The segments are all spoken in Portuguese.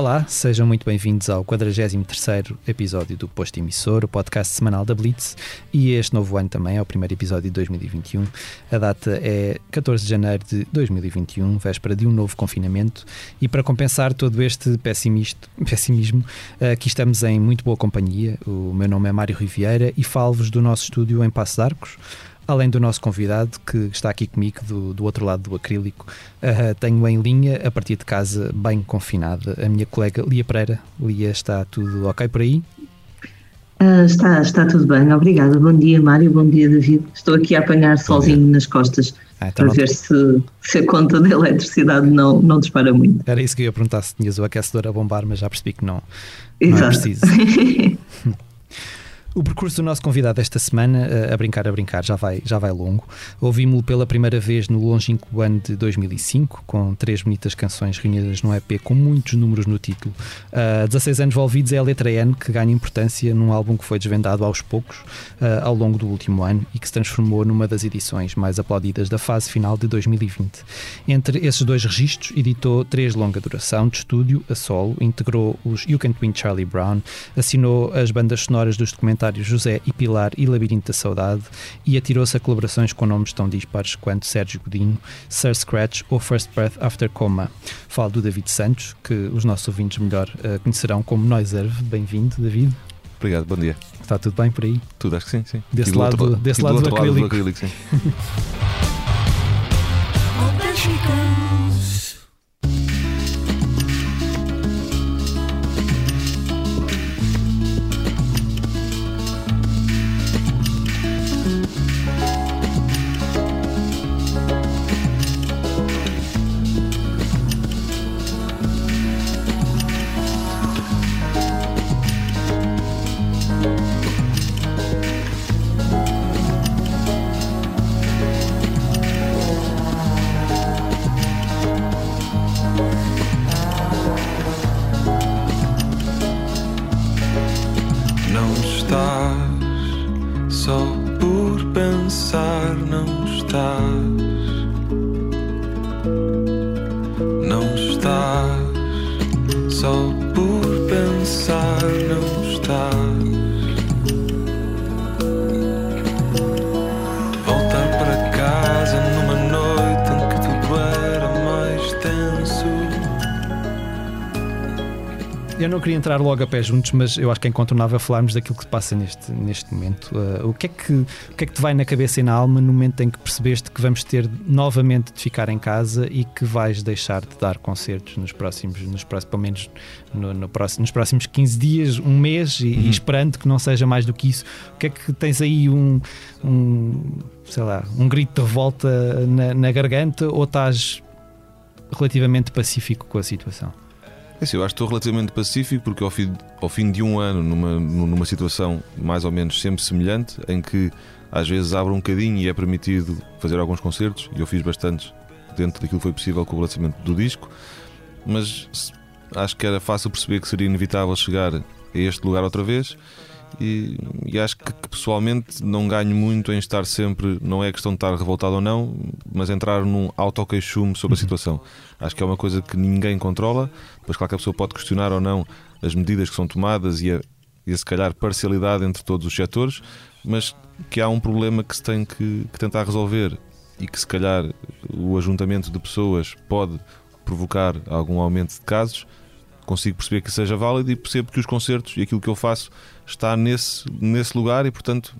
Olá, sejam muito bem-vindos ao 43º episódio do Posto Emissor, o podcast semanal da Blitz, e este novo ano também é o primeiro episódio de 2021. A data é 14 de janeiro de 2021, véspera de um novo confinamento, e para compensar todo este pessimismo, aqui estamos em muito boa companhia. O meu nome é Mário Riviera e falo-vos do nosso estúdio em Passos Arcos, além do nosso convidado que está aqui comigo do, do outro lado do acrílico, uh, tenho em linha, a partir de casa, bem confinada, a minha colega Lia Pereira. Lia, está tudo ok por aí? Uh, está, está tudo bem, obrigada. Bom dia, Mário, bom dia, David. Estou aqui a apanhar solzinho nas costas ah, então para ver se, se a conta da eletricidade não, não dispara muito. Era isso que eu ia perguntar se tinhas o aquecedor a bombar, mas já percebi que não, não é preciso. O percurso do nosso convidado esta semana, a brincar, a brincar, já vai, já vai longo. Ouvimos-lo pela primeira vez no longínquo ano de 2005, com três bonitas canções reunidas num EP com muitos números no título. Uh, 16 anos envolvidos é a letra N que ganha importância num álbum que foi desvendado aos poucos uh, ao longo do último ano e que se transformou numa das edições mais aplaudidas da fase final de 2020. Entre esses dois registros, editou três longa duração de estúdio a solo, integrou os You Can't Win Charlie Brown, assinou as bandas sonoras dos documentários documentários José e Pilar e Labirinto da Saudade e atirou-se a colaborações com nomes tão dispares quanto Sérgio Godinho, Sir Scratch ou First Breath After Coma. Falo do David Santos, que os nossos ouvintes melhor uh, conhecerão como Noiserve. Bem-vindo, David. Obrigado, bom dia. Está tudo bem por aí? Tudo, acho que sim, sim. Desse lado, do, outro, desse lado do, do, acrílico. lado do acrílico, sim. entrar logo a pé juntos, mas eu acho que é incontornável falarmos daquilo que se passa neste, neste momento. Uh, o, que é que, o que é que te vai na cabeça e na alma no momento em que percebeste que vamos ter novamente de ficar em casa e que vais deixar de dar concertos nos próximos, nos próximos pelo menos no, no próximo, nos próximos 15 dias, um mês, e, uhum. e, esperando que não seja mais do que isso? O que é que tens aí um, um sei lá, um grito de revolta na, na garganta ou estás relativamente pacífico com a situação? É assim, eu acho que estou relativamente pacífico porque ao fim, ao fim de um ano, numa, numa situação mais ou menos sempre semelhante, em que às vezes abre um bocadinho e é permitido fazer alguns concertos, e eu fiz bastantes dentro daquilo que foi possível com o lançamento do disco, mas acho que era fácil perceber que seria inevitável chegar a este lugar outra vez e, e acho que, que, pessoalmente não ganho muito em estar sempre, não é questão de estar revoltado ou não, mas entrar num autoqueixume sobre a uhum. situação. Acho que é uma coisa que ninguém controla, pois claro que a pessoa pode questionar ou não as medidas que são tomadas e a, e a se calhar parcialidade entre todos os setores, mas que há um problema que se tem que, que tentar resolver e que se calhar o ajuntamento de pessoas pode provocar algum aumento de casos, consigo perceber que seja válido e percebo que os concertos e aquilo que eu faço está nesse, nesse lugar e, portanto,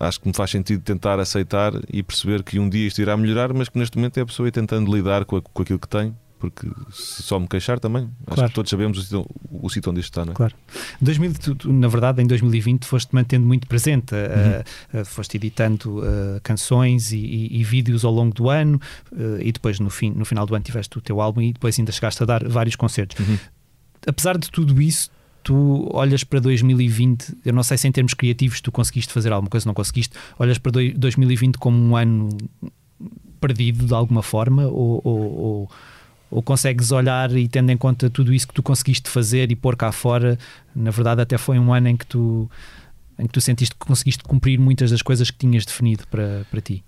acho que me faz sentido tentar aceitar e perceber que um dia isto irá melhorar, mas que neste momento é a pessoa ir tentando lidar com, a, com aquilo que tem. Porque se só me queixar também, claro. acho que todos sabemos o sítio, o sítio onde isto está. Não é? Claro. 2000, tu, na verdade, em 2020 foste mantendo muito presente, uhum. uh, uh, foste editando uh, canções e, e, e, vídeos ao longo do ano, e depois no, fim, no final do ano tiveste o teu álbum e depois ainda chegaste a dar vários concertos. Uhum. Apesar de tudo isso, tu olhas para 2020, eu não sei se em termos criativos tu conseguiste fazer alguma coisa, não conseguiste, olhas para 2020 como um ano perdido de alguma forma ou, ou, ou, ou, consegues olhar e tendo em conta tudo isso que tu conseguiste fazer e pôr cá fora, na verdade até foi um ano em que tu em que tu sentiste que conseguiste cumprir muitas das coisas que tinhas definido para, para ti?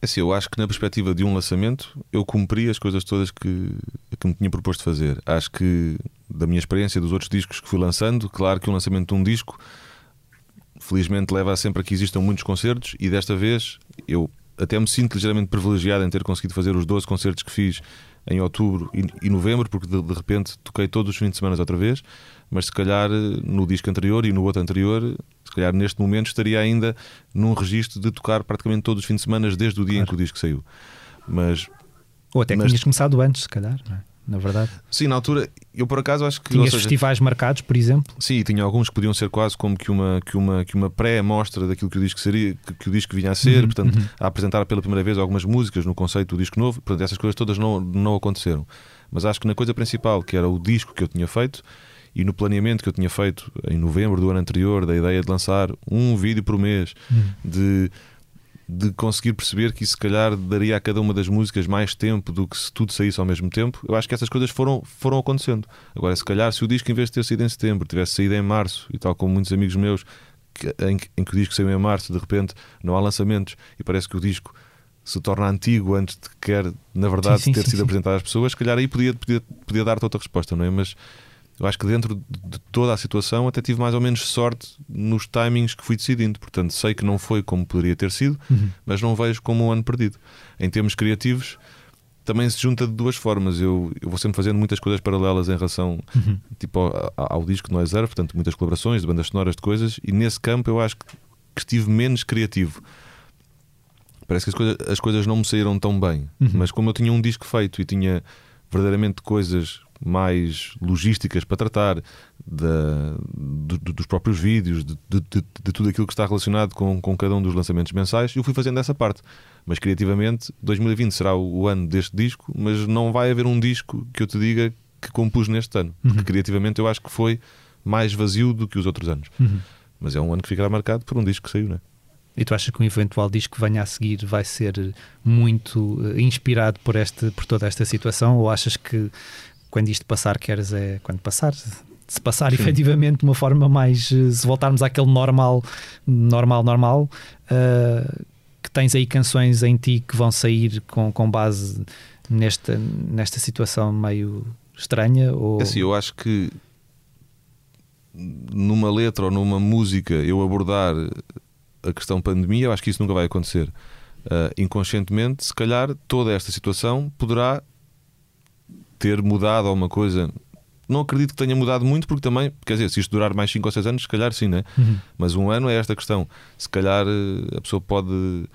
É assim, eu acho que na perspectiva de um lançamento eu cumpri as coisas todas que, que me tinha proposto fazer. Acho que da minha experiência dos outros discos que fui lançando, claro que o lançamento de um disco felizmente leva sempre a que existam muitos concertos e desta vez eu até me sinto ligeiramente privilegiado em ter conseguido fazer os 12 concertos que fiz em outubro e, novembro, porque de, de, repente toquei todos os fins de semana outra vez, mas se calhar no disco anterior e no outro anterior, se calhar neste momento estaria ainda num registro de tocar praticamente todos os fins de semana desde o dia claro. em que o disco saiu. Mas. Ou até que mas... tinhas começado antes, se calhar, não é? Na verdade. Sim, na altura, eu por acaso acho que. Tinhas seja, festivais marcados, por exemplo? Sim, tinha alguns que podiam ser quase como que uma, que uma, que uma pré-amostra daquilo que o disco seria, que, que, o disco vinha a ser, uhum, portanto, uhum. a apresentar pela primeira vez algumas músicas no conceito do disco novo, portanto, essas coisas todas não, não aconteceram. Mas acho que na coisa principal, que era o disco que eu tinha feito, e no planeamento que eu tinha feito em novembro do ano anterior, da ideia de lançar um vídeo por mês, uhum. de de conseguir perceber que isso se calhar daria a cada uma das músicas mais tempo do que se tudo saísse ao mesmo tempo, eu acho que essas coisas foram, foram acontecendo. Agora, se calhar, se o disco, em vez de ter saído em setembro, tivesse saído em março, e tal como muitos amigos meus, que, em, em, que o disco saiu em março, de repente não há lançamentos e parece que o disco se torna antigo antes de quer, na verdade, sim, sim, ter sim, sido apresentado às pessoas, se calhar aí podia, podia, podia dar-te outra resposta, não é? Mas eu acho que dentro de toda a situação até tive mais ou menos sorte nos timings que fui decidindo. Portanto, sei que não foi como poderia ter sido, uhum. mas não vejo como um ano perdido. Em termos criativos, também se junta de duas formas. Eu, eu vou sempre fazendo muitas coisas paralelas em relação uhum. tipo, ao, ao, disco No é Zero, portanto, muitas colaborações, de bandas sonoras, de coisas, e nesse campo eu acho que, que estive menos criativo. Parece que as coisas, as coisas não me saíram tão bem, uhum. mas como eu tinha um disco feito e tinha verdadeiramente coisas mais logísticas para tratar da, do, dos próprios vídeos, de, de, de, tudo aquilo que está relacionado com, com cada um dos lançamentos mensais, eu fui fazendo essa parte. Mas criativamente, 2020 será o, o ano deste disco, mas não vai haver um disco que eu te diga que compus neste ano. Porque uhum. criativamente eu acho que foi mais vazio do que os outros anos. Uhum. Mas é um ano que ficará marcado por um disco que saiu, não é? E tu achas que um eventual disco que venha a seguir vai ser muito uh, inspirado por, este, por toda esta situação? Ou achas que quando isto passar, queres é quando passar, se passar Sim. efetivamente de uma forma mais, eh, se voltarmos àquele normal, normal, normal, uh, que tens aí canções em ti que vão sair com, com base nesta, nesta situação meio estranha? Ou... É assim, eu acho que numa letra ou numa música eu abordar a questão pandemia, eu acho que isso nunca vai acontecer. Uh, inconscientemente, se calhar toda esta situação poderá ter mudado alguma coisa. Não acredito que tenha mudado muito, porque também, quer dizer, se isto durar mais 5 ou 6 anos, se calhar sim, né? Uhum. Mas um ano é esta questão. Se calhar eh, a pessoa pode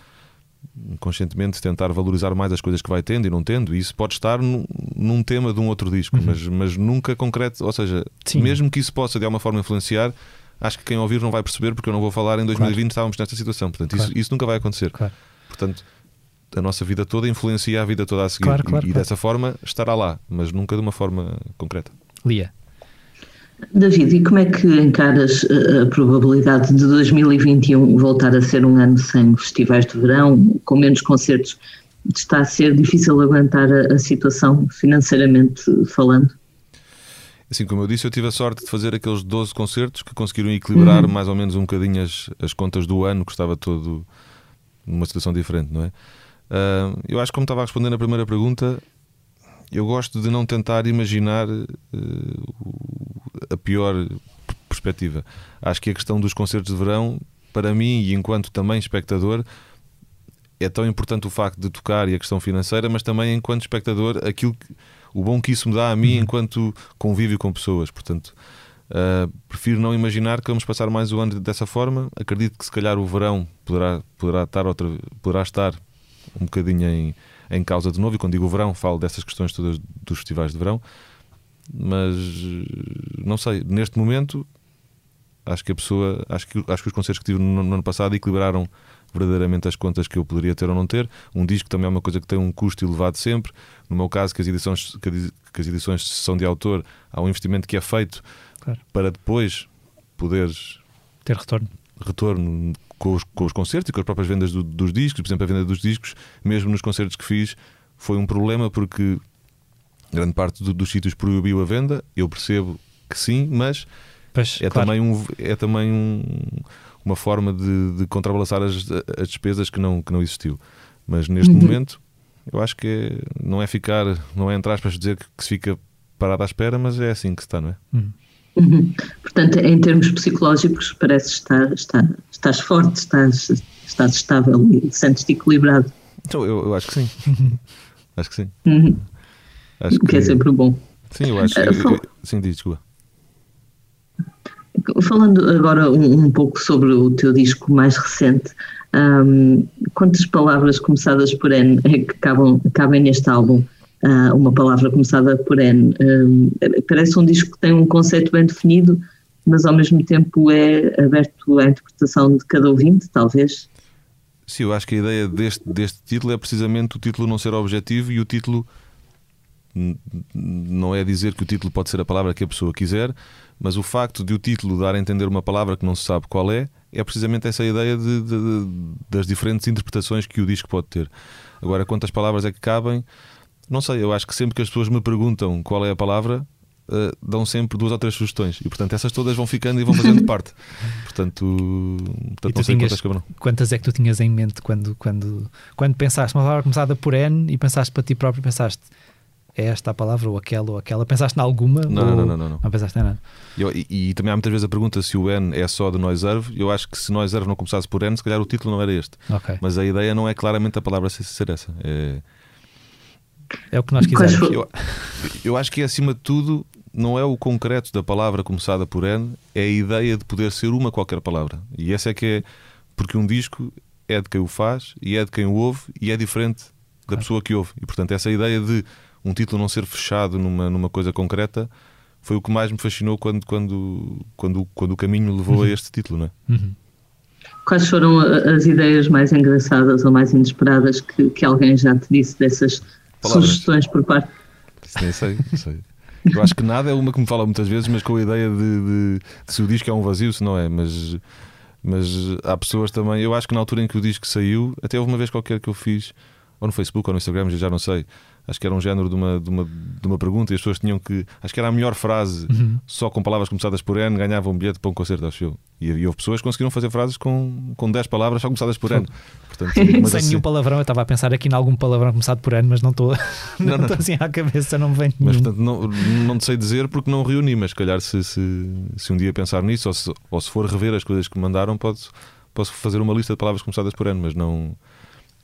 conscientemente tentar valorizar mais as coisas que vai tendo e não tendo, e isso pode estar num, num tema de um outro disco, uhum. mas, mas nunca concreto. Ou seja, sim. mesmo que isso possa de alguma forma influenciar, acho que quem ouvir não vai perceber, porque eu não vou falar em 2020 claro. estávamos nesta situação. Portanto, claro. isso, isso nunca vai acontecer. Claro. Portanto, a nossa vida toda influencia a vida toda a seguir. Claro, claro, e, e dessa forma estará lá, mas nunca de uma forma concreta. Lia. David, e como é que encaras eh, a probabilidade de 2021 voltar a ser um ano sem festivais de verão, com menos concertos? Está a ser difícil aguentar a, a situação financeiramente falando? Assim como eu disse, eu tive a sorte de fazer aqueles 12 concertos que conseguiram equilibrar uhum. mais ou menos um bocadinho as, as contas do ano, que estava todo numa situação diferente, não é? Uh, eu acho que, como estava a responder na primeira pergunta, eu gosto de não tentar imaginar uh, a pior perspectiva. Acho que a questão dos concertos de verão, para mim e enquanto também espectador, é tão importante o facto de tocar e a questão financeira, mas também enquanto espectador, aquilo que, o bom que isso me dá a mim uhum. enquanto convívio com pessoas. Portanto, uh, prefiro não imaginar que vamos passar mais o ano dessa forma. Acredito que se calhar o verão poderá, poderá, estar, outra, poderá estar um bocadinho em, em causa de novo. E quando digo verão, falo dessas questões todas dos festivais de verão. Mas não sei, neste momento acho que a pessoa, acho que, acho que os concertos que tive no, no ano passado equilibraram verdadeiramente as contas que eu poderia ter ou não ter. Um disco também é uma coisa que tem um custo elevado sempre. No meu caso, que as edições, que as edições são de autor, há um investimento que é feito claro. para depois poderes ter retorno. Retorno com os, com os concertos e com as próprias vendas do, dos discos. Por exemplo, a venda dos discos, mesmo nos concertos que fiz, foi um problema porque grande parte do, dos sítios proibiu a venda. Eu percebo que sim, mas pois, é, claro. também um, é também um, uma forma de, de contrabalançar as, as, despesas que não, que não existiu. Mas neste uhum. momento, eu acho que é, não é ficar, não é entrar para dizer que, que, se fica parado à espera, mas é assim que se está, não é? Uhum. Uhum. Portanto, em termos psicológicos, parece estar, está, estás forte, estás, estás estável e sentes-te equilibrado. Então, eu, eu, acho que sim. acho que sim. Uhum. Acho que, que, é sempre bom. Sim, eu acho que. Uh, fal... Sim, diz, desculpa. Falando agora um, um, pouco sobre o teu disco mais recente, um, quantas palavras começadas por N é que cabem neste álbum? Uh, uma palavra começada por N. Uh, parece um disco que tem um conceito bem definido, mas ao mesmo tempo é aberto à interpretação de cada ouvinte, talvez. Sim, eu acho que a ideia deste, deste título é precisamente o título não ser objetivo e o título não é dizer que o título pode ser a palavra que a pessoa quiser, mas o facto de o título dar a entender uma palavra que não se sabe qual é, é precisamente essa ideia de, de, de, das diferentes interpretações que o disco pode ter. Agora, quantas palavras é que cabem? Não sei, eu acho que sempre que as pessoas me perguntam qual é a palavra, uh, dão sempre duas ou três sugestões. E portanto essas todas vão ficando e vão fazendo parte. Portanto, portanto não sei tinhas, quantas Quantas é que tu tinhas em mente quando, quando, quando pensaste uma palavra começada por N e pensaste para ti próprio, pensaste é esta a palavra ou aquela ou aquela? Pensaste em alguma? Não, ou... não, não, não, não. Não pensaste em nada. Eu, e, e, também há muitas vezes a pergunta se o N é só de Noiserve. Eu acho que se Noiserve não começasse por N, se calhar o título não era este. Okay. Mas a ideia não é claramente a palavra ser essa. É, é o que nós quisermos. Eu, eu acho que acima de tudo não é o concreto da palavra começada por N, é a ideia de poder ser uma qualquer palavra. E essa é que é. Porque um disco é de quem o faz e é de quem o ouve e é diferente da claro. pessoa que ouve. E portanto, essa ideia de um título não ser fechado numa, numa coisa concreta foi o que mais me fascinou quando, quando, quando, quando o caminho levou uhum. a este título. Não é? Uhum. Quais foram as ideias mais engraçadas ou mais inesperadas que, que alguém já te disse dessas Palavras. sugestões por parte. Isso nem sei, não sei. Eu acho que nada é uma que me fala muitas vezes, mas com a ideia de, de, de se o disco é um vazio, se não é. Mas, mas há pessoas também. Eu acho que na altura em que o disco saiu, até houve uma vez qualquer que eu fiz, ou no Facebook ou no Instagram, já não sei acho que era um género de uma, de uma, de uma pergunta e as pessoas tinham que. Acho que era a melhor frase, uhum. só com palavras começadas por N, ganhavam um bilhete para um concerto, acho eu. E, e houve pessoas que conseguiram fazer frases com, com 10 palavras só começadas por N. Portanto, Sem assim... nenhum palavrão, eu estava a pensar aqui em algum palavrão começado por N, mas não estou não, não, não. assim à cabeça, não me vem Mas portanto, não, não sei dizer porque não reuni, mas se calhar se, se, se um dia pensar nisso, ou se, ou se for rever as coisas que me mandaram, posso, posso fazer uma lista de palavras começadas por N, mas não,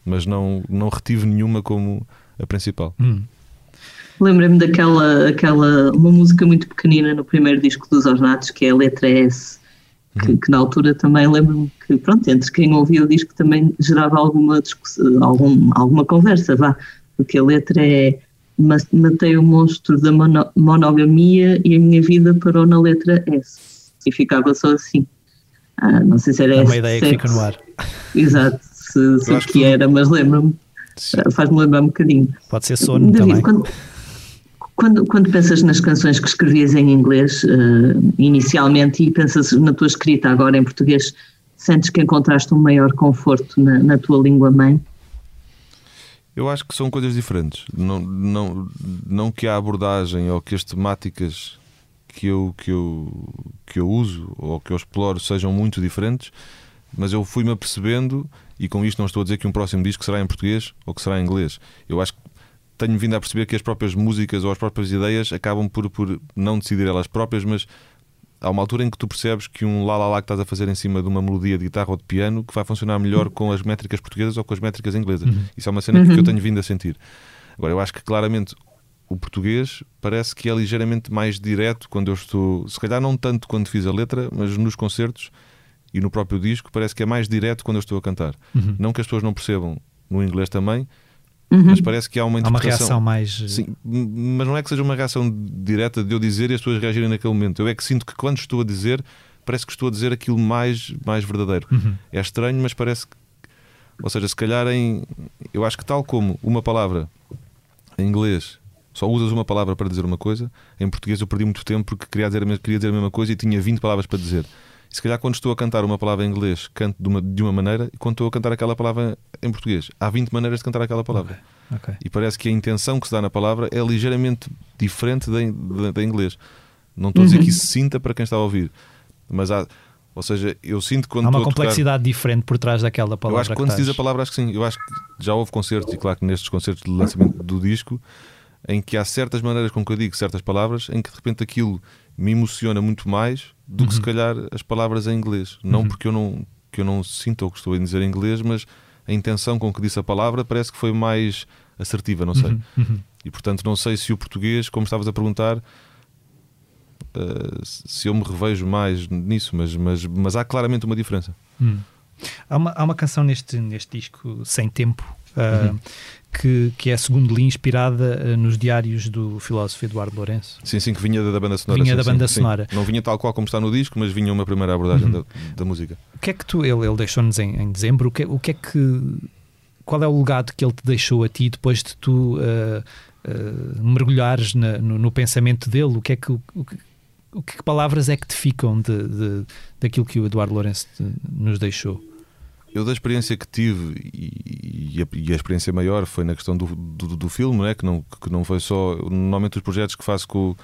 mas não, não retive nenhuma como a principal. Hum. Lembrei-me daquela aquela, uma música muito pequenina no primeiro disco dos Ornatos, que é a letra S, que, uhum. que na altura também lembro-me que, pronto, entre quem ouvia o disco também gerava alguma, discussão, algum, alguma conversa, vá, porque a letra é matei o monstro da mono, monogamia e a minha vida parou na letra S. E ficava só assim. Ah, não sei se era É uma ideia sexo. que fica no ar. Exato, se, se que, que era, mas lembro-me. Faz-me lembrar um bocadinho. Pode ser sono David, também. Quando, quando, quando pensas nas canções que escrevias em inglês uh, inicialmente e pensas na tua escrita agora em português, sentes que encontraste um maior conforto na, na tua língua mãe? Eu acho que são coisas diferentes. Não, não, não que a abordagem ou que as temáticas que eu, que, eu, que eu uso ou que eu exploro sejam muito diferentes, mas eu fui-me apercebendo, e com isto não estou a dizer que um próximo disco será em português ou que será em inglês. Eu acho que tenho vindo a perceber que as próprias músicas ou as próprias ideias acabam por, por não decidir elas próprias, mas há uma altura em que tu percebes que um lá lá lá que estás a fazer em cima de uma melodia de guitarra ou de piano que vai funcionar melhor com as métricas portuguesas ou com as métricas inglesas. Uhum. Isso é uma cena uhum. que eu tenho vindo a sentir. Agora, eu acho que claramente o português parece que é ligeiramente mais direto quando eu estou, se calhar não tanto quando fiz a letra, mas nos concertos e no próprio disco parece que é mais direto quando eu estou a cantar. Uhum. Não que as pessoas não percebam no inglês também, Uhum. Mas parece que há uma interpretação. Há uma reação mais. Sim, mas não é que seja uma reação direta de eu dizer e as pessoas reagirem naquele momento. Eu é que sinto que quando estou a dizer, parece que estou a dizer aquilo mais, mais verdadeiro. Uhum. É estranho, mas parece que. Ou seja, se calhar em. Eu acho que tal como uma palavra em inglês só usas uma palavra para dizer uma coisa, em português eu perdi muito tempo porque queria dizer, a, queria dizer a mesma coisa e tinha 20 palavras para dizer. E se calhar quando estou a cantar uma palavra em inglês, canto de uma, de uma maneira, e quando estou a cantar aquela palavra em português, há 20 maneiras de cantar aquela palavra. Okay. Okay. E parece que a intenção que se dá na palavra é ligeiramente diferente da, da, da inglês. Não estou a dizer uhum. que isso se sinta para quem está a ouvir, mas há. Ou seja, eu sinto quando. Há uma complexidade diferente por trás daquela tocar, palavra. Eu acho que quando se diz a palavra, acho que sim. Eu acho que já houve concertos, e claro que nestes concertos de lançamento do disco, em que há certas maneiras com que eu digo certas palavras, em que de repente aquilo me emociona muito mais do que se calhar as palavras em inglês. Não porque eu não, que eu não sinto o que estou a dizer em inglês, mas a intenção com que disse a palavra parece que foi mais assertiva, não sei. E portanto, não sei se o português, como estavas a perguntar, uh, se eu me revejo mais nisso, mas, mas, mas há claramente uma diferença. Hum. Há, uma, há uma canção neste, neste disco, Sem Tempo, uh, uhum. que, que é, segundo li, inspirada uh, nos diários do filósofo Eduardo Lourenço. Sim, sim, que vinha da, da banda sonora. Vinha sim, da banda sim, sonora. Sim. Não vinha tal qual como está no disco, mas vinha uma primeira abordagem uhum. da, da, música. O que é que tu, ele, ele deixou-nos em, em dezembro, o que, o que é que. Qual é o legado que ele te deixou a ti depois de tu uh, mergulhares na, no, no, pensamento dele? O que é que. O, o que palavras é que te ficam de, de, daquilo que o Eduardo Lourenço nos deixou? Eu, da experiência que tive, e, e, a, e a, experiência maior foi na questão do, do, do, filme, né? que, não, que não foi só. Normalmente, os projetos que faço com,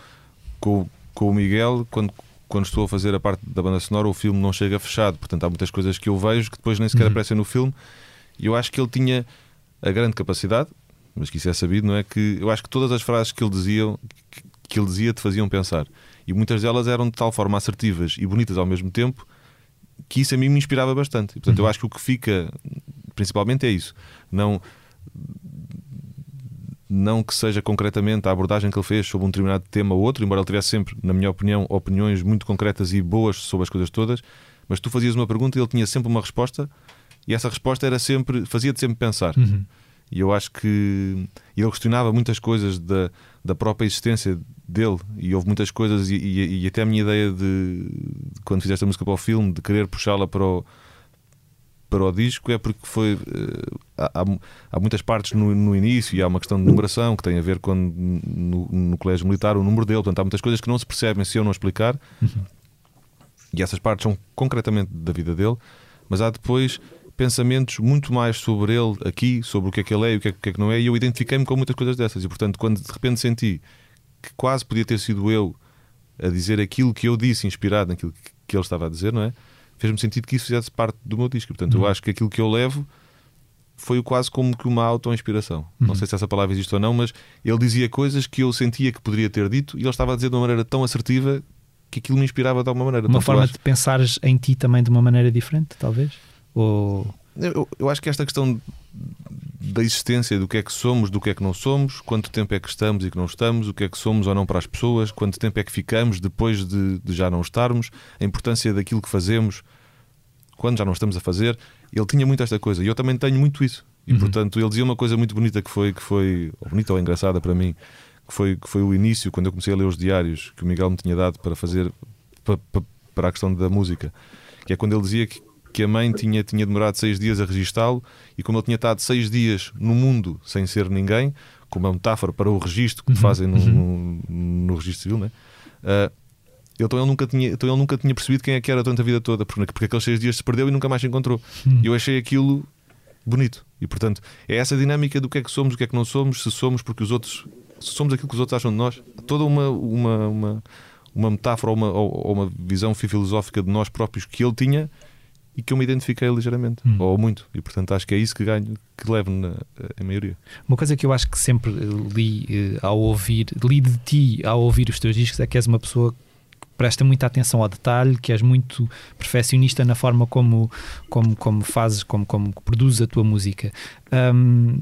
com, com o Miguel, quando, quando estou a fazer a parte da banda sonora, o filme não chega fechado. Portanto, há muitas coisas que eu vejo que depois nem sequer uhum. aparecem no filme. E eu acho que ele tinha a grande capacidade, mas que isso é sabido, não é? Que eu acho que todas as frases que ele dizia, que, que ele dizia te faziam pensar. E muitas delas eram de tal forma assertivas e bonitas ao mesmo tempo que isso a mim me inspirava bastante. E, portanto, uhum. eu acho que o que fica principalmente é isso. Não não que seja concretamente a abordagem que ele fez sobre um determinado tema ou outro, embora ele tivesse sempre, na minha opinião, opiniões muito concretas e boas sobre as coisas todas, mas tu fazias uma pergunta e ele tinha sempre uma resposta e essa resposta era sempre, fazia-te sempre pensar. Uhum. E eu acho que ele questionava muitas coisas da, da própria existência dele e houve muitas coisas e, e, e até a minha ideia de, de, quando fizeste a música para o filme de querer puxá-la para o para o disco é porque foi uh, há, há, muitas partes no, no, início e há uma questão de numeração que tem a ver com no, no, colégio militar o número dele, portanto há muitas coisas que não se percebem se eu não explicar uhum. e essas partes são concretamente da vida dele, mas há depois pensamentos muito mais sobre ele aqui, sobre o que é que ele é e o que é, é que não é, e eu identifiquei-me com muitas coisas dessas. E portanto, quando de repente senti que quase podia ter sido eu a dizer aquilo que eu disse, inspirado naquilo que ele estava a dizer, não é? Fez-me sentido que isso fizesse parte do meu disco. Portanto, uhum. eu acho que aquilo que eu levo foi quase como que uma auto-inspiração. Uhum. Não sei se essa palavra existe ou não, mas ele dizia coisas que eu sentia que poderia ter dito e ele estava a dizer de uma maneira tão assertiva que aquilo me inspirava de alguma maneira. Uma forma de pensares em ti também de uma maneira diferente, talvez? Ou... Eu, eu acho que esta questão da existência do que é que somos, do que é que não somos, quanto tempo é que estamos e que não estamos, o que é que somos ou não para as pessoas, quanto tempo é que ficamos depois de, de já não estarmos, a importância daquilo que fazemos quando já não estamos a fazer. Ele tinha muito esta coisa e eu também tenho muito isso. E uhum. portanto ele dizia uma coisa muito bonita que foi, que foi ou bonita ou engraçada para mim, que foi, que foi o início, quando eu comecei a ler os diários que o Miguel me tinha dado para fazer para, para a questão da música, que é quando ele dizia que que a mãe tinha, tinha demorado seis dias a registá-lo e como ele tinha estado seis dias no mundo sem ser ninguém, como uma metáfora para o registro que uhum. fazem no, uhum. no, no, registro civil, né? Uh, então ele, nunca tinha, então ele nunca tinha percebido quem é que era durante a vida toda, porque, porque aqueles seis dias se perdeu e nunca mais se encontrou. Uhum. E eu achei aquilo bonito. E portanto, é essa dinâmica do que é que somos, o que é que não somos, se somos porque os outros. Se somos aquilo que os outros acham de nós, toda uma, uma, uma, uma metáfora ou uma, ou, ou uma visão filosófica de nós próprios que ele tinha e que eu me identifiquei ligeiramente, hum. ou muito, e portanto acho que é isso que ganho, que levo na a maioria. Uma coisa que eu acho que sempre li eh, ao ouvir, li de ti ao ouvir os teus discos é que és uma pessoa que presta muita atenção ao detalhe, que és muito perfeccionista na forma como, como, como fazes, como, como produzes a tua música. Um,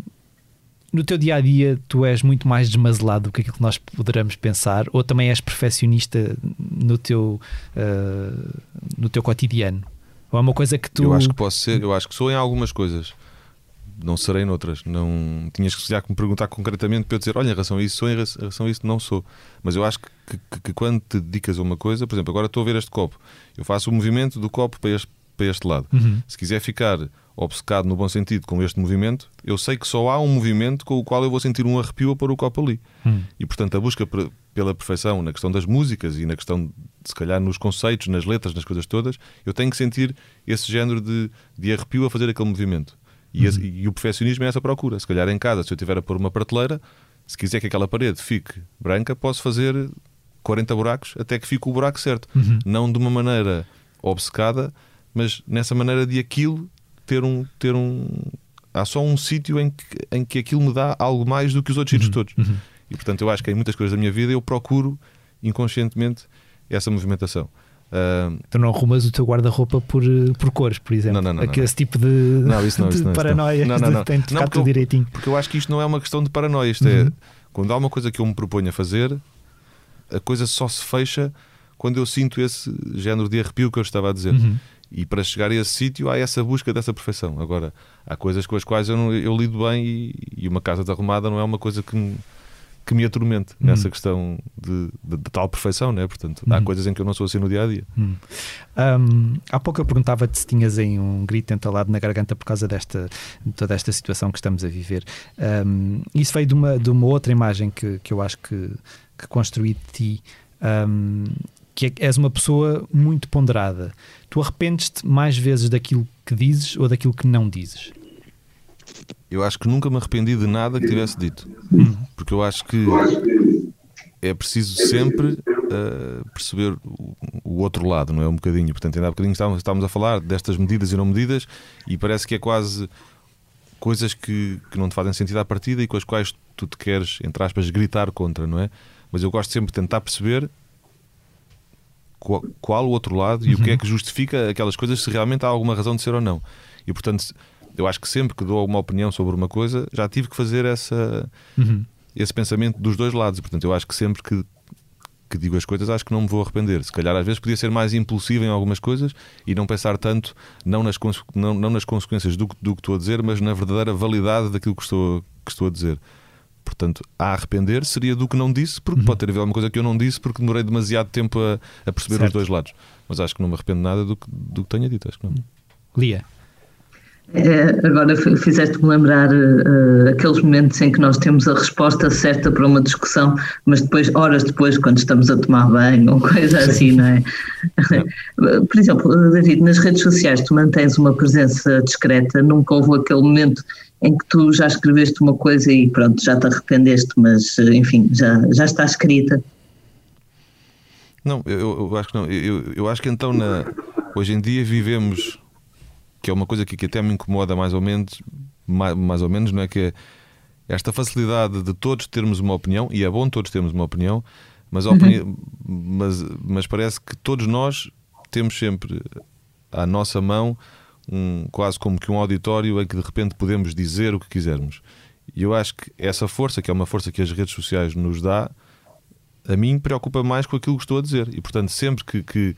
no teu dia a dia, tu és muito mais desmazelado do que aquilo que nós poderemos pensar, ou também és perfeccionista no teu, uh, no teu cotidiano? Ou é uma coisa que tu. Eu acho que posso ser, eu acho que sou em algumas coisas. Não serei noutras. Não tinhas que, me perguntar concretamente para eu dizer, olha, em relação a isso sou, em relação a isso não sou. Mas eu acho que, que, que, quando te dedicas a uma coisa, por exemplo, agora estou a ver este copo, eu faço o movimento do copo para este, para este lado. Uhum. Se quiser ficar obcecado no bom sentido com este movimento, eu sei que só há um movimento com o qual eu vou sentir um arrepio a pôr o copo ali. Uhum. E portanto a busca pela perfeição na questão das músicas e na questão, se calhar, nos conceitos, nas letras, nas coisas todas, eu tenho que sentir esse género de, de arrepio a fazer aquele movimento. E, uhum. esse, e, o perfeccionismo é essa procura. Se calhar em casa, se eu tiver a pôr uma prateleira, se quiser que aquela parede fique branca, posso fazer 40 buracos até que fique o buraco certo. Uhum. Não de uma maneira obcecada, mas nessa maneira de aquilo ter um. Ter um há só um sítio em que, em que aquilo me dá algo mais do que os outros sítios Uhum, todos. E portanto, eu acho que em muitas coisas da minha vida eu procuro inconscientemente essa movimentação. Ah, Tu não arrumas o teu guarda-roupa por, eh, por cores, por exemplo. Não, não, não. Aquele- tipo de, Não, isso não, isso paranoia Não, não, não. tem de ficar porque tudo eu- direitinho. Porque eu acho que isto não é uma questão de paranoia. Isto Uhum. é quando há uma coisa que eu me proponho a fazer, a coisa só se fecha quando eu sinto esse género de arrepio que eu estava a dizer. Uhum. E para chegar a esse sítio há essa busca dessa perfeição. Agora, há coisas com as quais eu, não- eu lido bem e, e uma casa desarrumada não é uma coisa que me, que me atormente nessa Uhum. questão de, de- de tal perfeição, né? Portanto, há Uhum. coisas em que eu não sou assim no dia a dia. Um, há pouco eu perguntava-te se tinhas aí um grito entalado na garganta por causa desta de toda esta situação que estamos a viver. Um, isso veio de uma, de uma outra imagem que, que eu acho que, que construí de ti, um, que é que és uma pessoa muito ponderada. Tu arrependes-te mais vezes daquilo que dizes ou daquilo que não dizes? Eu acho que nunca me arrependi de nada que tivesse dito. Porque eu acho que é preciso sempre uh, perceber o, o outro lado, não é? Um bocadinho. Portanto, ainda há bocadinho estávamos, estávamos a falar destas medidas e não medidas e parece que é quase coisas que, que não te fazem sentido à partida e com as quais tu te queres, entre aspas, gritar contra, não é? Mas eu gosto sempre de tentar perceber qual, qual o outro lado e o que é que justifica aquelas coisas, se realmente há alguma razão de ser ou não. E portanto, eu acho que sempre que dou uma opinião sobre uma coisa, já tive que fazer essa, Uhum. esse pensamento dos dois lados. Portanto, eu acho que sempre que, que digo as coisas, acho que não me vou arrepender. Se calhar, às vezes, podia ser mais impulsivo em algumas coisas e não pensar tanto, não nas, não, não nas consequências do, que- do que estou a dizer, mas na verdadeira validade daquilo que estou, que estou a dizer. Portanto, a arrepender seria do que não disse, porque Uhum. pode ter havido alguma coisa que eu não disse porque demorei demasiado tempo a, a perceber Certo. os dois lados. Mas acho que não me arrependo nada do que, do que tenha dito. Acho que não. Lia. É, agora fizeste-me lembrar eh, aqueles momentos em que nós temos a resposta certa para uma discussão, mas depois, horas depois, quando estamos a tomar banho ou coisa assim, não é? Por exemplo, David, nas redes sociais tu mantens uma presença discreta, nunca houve aquele momento em que tu já escreveste uma coisa e pronto, já te arrependeste, mas eh, enfim, já, já está escrita. Não, eu, eu- acho que não. Eu, eu- acho que então na- hoje em dia vivemos que é uma coisa que, que até me incomoda mais ou menos, mais, mais ou menos, não é que é esta facilidade de todos termos uma opinião, e é bom todos termos uma opinião, mas, opini- mas, mas parece que todos nós temos sempre à nossa mão um, quase como que um auditório em que de repente podemos dizer o que quisermos. E eu acho que essa força, que é uma força que as redes sociais nos dá, a mim preocupa mais com aquilo que estou a dizer. E portanto, sempre que, que-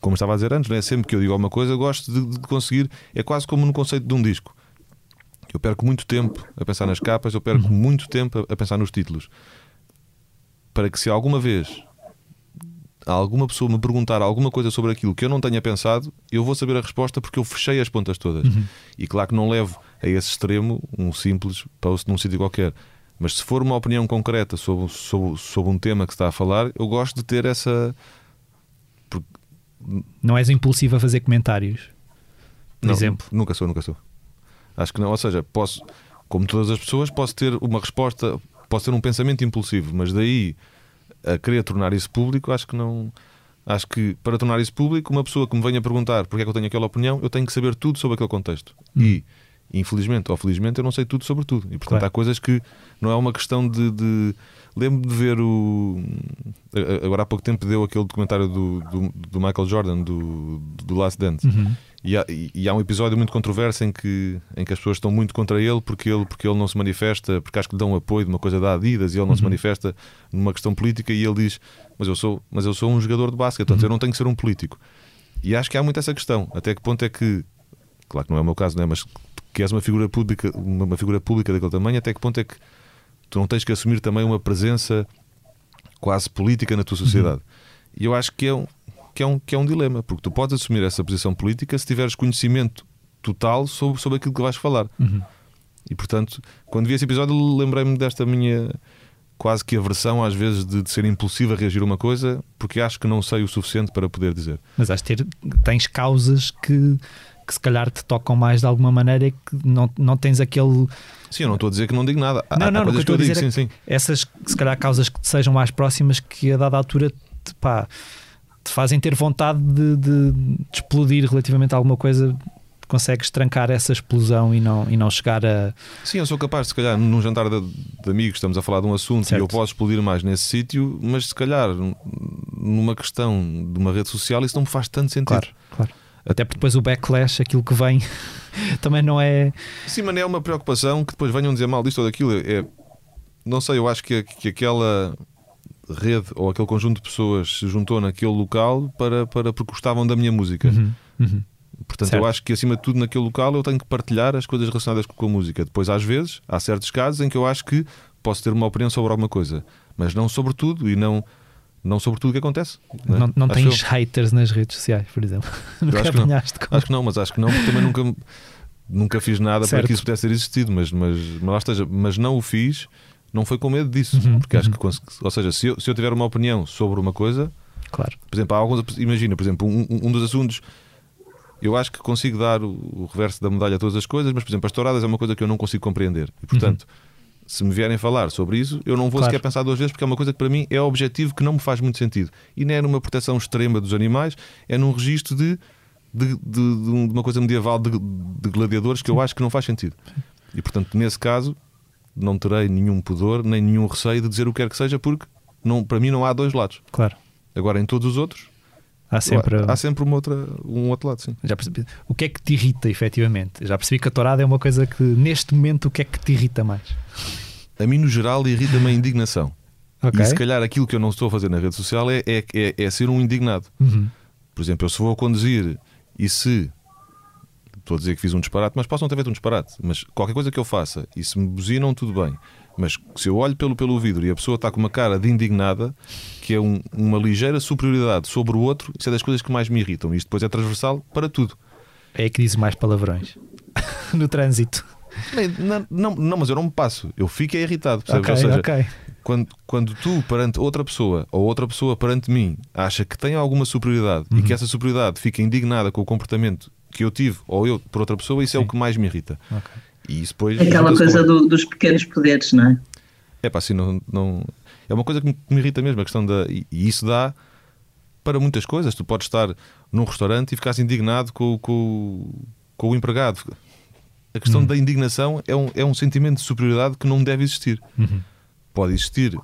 como estava a dizer antes, não é? sempre que eu digo alguma coisa, gosto de, de conseguir. É quase como no conceito de um disco. Eu perco muito tempo a pensar nas capas, eu perco muito tempo a, a pensar nos títulos. Para que se alguma vez alguma pessoa me perguntar alguma coisa sobre aquilo que eu não tenha pensado, eu vou saber a resposta porque eu fechei as pontas todas. E claro que não levo a esse extremo um simples post num sítio qualquer. Mas se for uma opinião concreta sobre, sobre, sobre um tema que se está a falar, eu gosto de ter essa. Não és impulsivo a fazer comentários, por Não, exemplo. Nunca sou, nunca sou. Acho que não. Ou seja, posso, como todas as pessoas, posso ter uma resposta, posso ter um pensamento impulsivo, mas daí a querer tornar isso público, acho que não. Acho que para tornar isso público, uma pessoa que me venha perguntar porque é que eu tenho aquela opinião, eu tenho que saber tudo sobre aquele contexto. E, infelizmente ou felizmente, eu não sei tudo sobre tudo. E portanto Claro. há coisas que não é uma questão de. de... Lembro de ver o. Agora há pouco tempo deu aquele documentário do, do, do Michael Jordan, do, do Last Dance. Uhum. E há, e- há um episódio muito controverso em que, em que as pessoas estão muito contra ele porque, ele porque ele não se manifesta, porque acho que lhe dão apoio de uma coisa da Adidas e ele não se manifesta numa questão política e ele diz: Mas eu sou, mas eu sou um jogador de basquete, portanto eu não tenho que ser um político. E acho que há muito essa questão. Até que ponto é que, claro que não é o meu caso, não é? mas que és uma figura pública, uma, uma figura pública daquele tamanho, até que ponto é que tu não tens que assumir também uma presença quase política na tua sociedade? E eu acho que é um, que é um, que é um dilema, porque tu podes assumir essa posição política se tiveres conhecimento total sobre, sobre aquilo que vais falar. Uhum. E portanto, quando vi esse episódio, lembrei-me desta minha quase que aversão às vezes de, de ser impulsivo a reagir a uma coisa, porque acho que não sei o suficiente para poder dizer. Mas de ter, tens causas que, que se calhar te tocam mais de alguma maneira e que não, não tens aquele. Sim, eu não estou a dizer que não digo nada. Há, Não, há não, coisas o que que eu estou a digo, dizer sim, é sim. Essas, se calhar, causas que te sejam mais próximas que a dada altura, te, pá, te fazem ter vontade de, de, de explodir relativamente a alguma coisa consegues trancar essa explosão e não, e não chegar a. Sim, eu sou capaz, se calhar, num jantar de, de amigos, estamos a falar de um assunto certo. e eu posso explodir mais nesse sítio, mas se calhar numa questão de uma rede social isso não me faz tanto sentido. Claro, claro. Até porque depois o backlash, aquilo que vem, também não é. Sim, mas não é uma preocupação que depois venham dizer mal disto ou daquilo. É, não sei, eu acho que, que aquela rede ou aquele conjunto de pessoas se juntou naquele local para, para porque gostavam da minha música. Uhum, uhum. Portanto, certo. eu acho que acima de tudo naquele local eu tenho que partilhar as coisas relacionadas com a música. Depois, às vezes, há certos casos em que eu acho que posso ter uma opinião sobre alguma coisa, mas não sobre tudo e não não sobre tudo o que acontece. Não, é? não, não tens eu... haters nas redes sociais, por exemplo. nunca acho, que não. Com... acho que não, mas acho que não, porque também nunca, nunca fiz nada certo. para que isso pudesse ter existido, mas, mas, mas lá esteja, mas não o fiz, não foi com medo disso, uhum, porque uhum. acho que, ou seja, se eu, se eu tiver uma opinião sobre uma coisa, claro. por exemplo, há alguns, imagina, por exemplo, um, um dos assuntos eu acho que consigo dar o, reverso da medalha a todas as coisas, mas, por exemplo, as touradas é uma coisa que eu não consigo compreender. E, portanto, uhum. se me vierem falar sobre isso, eu não vou claro. sequer pensar duas vezes, porque é uma coisa que para mim é objetivo que não me faz muito sentido. E não é numa proteção extrema dos animais, é num registro de, de, de, de uma coisa medieval de gladiadores que eu acho que não faz sentido. E, portanto, nesse caso, não terei nenhum pudor, nem nenhum receio de dizer o que quer que seja, porque não, para mim não há dois lados. Claro. Agora, em todos os outros, Há sempre, há sempre uma outra, um outro lado, sim. Já percebi. O que é que te irrita, efetivamente? Já percebi que a tourada é uma coisa que, neste momento, o que é que te irrita mais? A mim, no geral, irrita-me a indignação. Okay. E se calhar aquilo que eu não estou a fazer na rede social é, é, é, é ser um indignado. Uhum. Por exemplo, eu se vou a conduzir e se estou a dizer que fiz um disparate, mas posso não ter feito um disparate, mas qualquer coisa que eu faça e se me buzinam, tudo bem. Mas se eu olho pelo, pelo vidro e a pessoa está com uma cara de indignada, que é um, uma ligeira superioridade sobre o outro, isso é das coisas que mais me irritam. Isto depois é transversal para tudo. É que diz mais palavrões no trânsito. Não, não, não, mas eu não me passo. Eu fico é irritado. Okay, seja, okay. quando, quando tu perante outra pessoa ou outra pessoa perante mim acha que tem alguma superioridade uhum. e que essa superioridade fica indignada com o comportamento que eu tive ou eu por outra pessoa, isso Sim. é o que mais me irrita. Okay. E isso depois. Aquela coisa do, dos pequenos poderes, não é? É pá, assim, não, não. É uma coisa que me, que me irrita mesmo, a questão da. E, e, isso dá para muitas coisas. Tu podes estar num restaurante e ficares indignado com, com, com o empregado. A questão uhum. da indignação é um, é um sentimento de superioridade que não deve existir. Uhum. Pode existir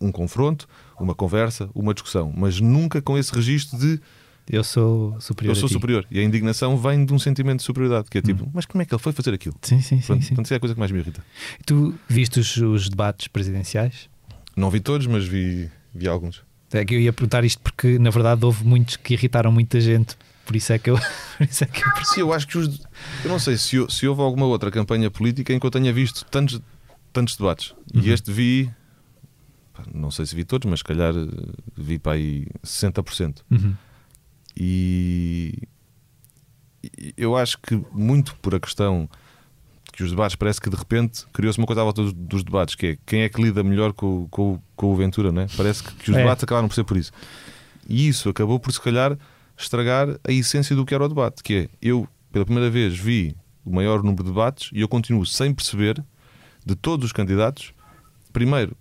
um confronto, uma conversa, uma discussão, mas nunca com esse registro de eu sou superior. Eu sou superior. E a indignação vem de um sentimento de superioridade, que é tipo, hum. mas como é que ele foi fazer aquilo? Sim, sim, Pronto, sim. Portanto, isso é a coisa que mais me irrita. Tu viste os, os debates presidenciais? Não vi todos, mas vi, vi alguns. É que eu ia perguntar isto porque, na verdade, houve muitos que irritaram muita gente. Por isso é que eu. isso é que eu... Sim, eu acho que os. Eu não sei se, se houve alguma outra campanha política em que eu tenha visto tantos, tantos debates. Uhum. E este vi. Não sei se vi todos, mas se calhar vi para aí 60%. Uhum. E eu acho que muito por a questão que os debates parece que de repente criou-se uma coisa à volta dos, dos, debates, que é quem é que lida melhor com, com, com o Ventura, né? Parece que, que os é. debates acabaram por ser por isso. E isso acabou por se calhar estragar a essência do que era o debate, que é eu pela primeira vez vi o maior número de debates e eu continuo sem perceber de todos os candidatos, primeiro,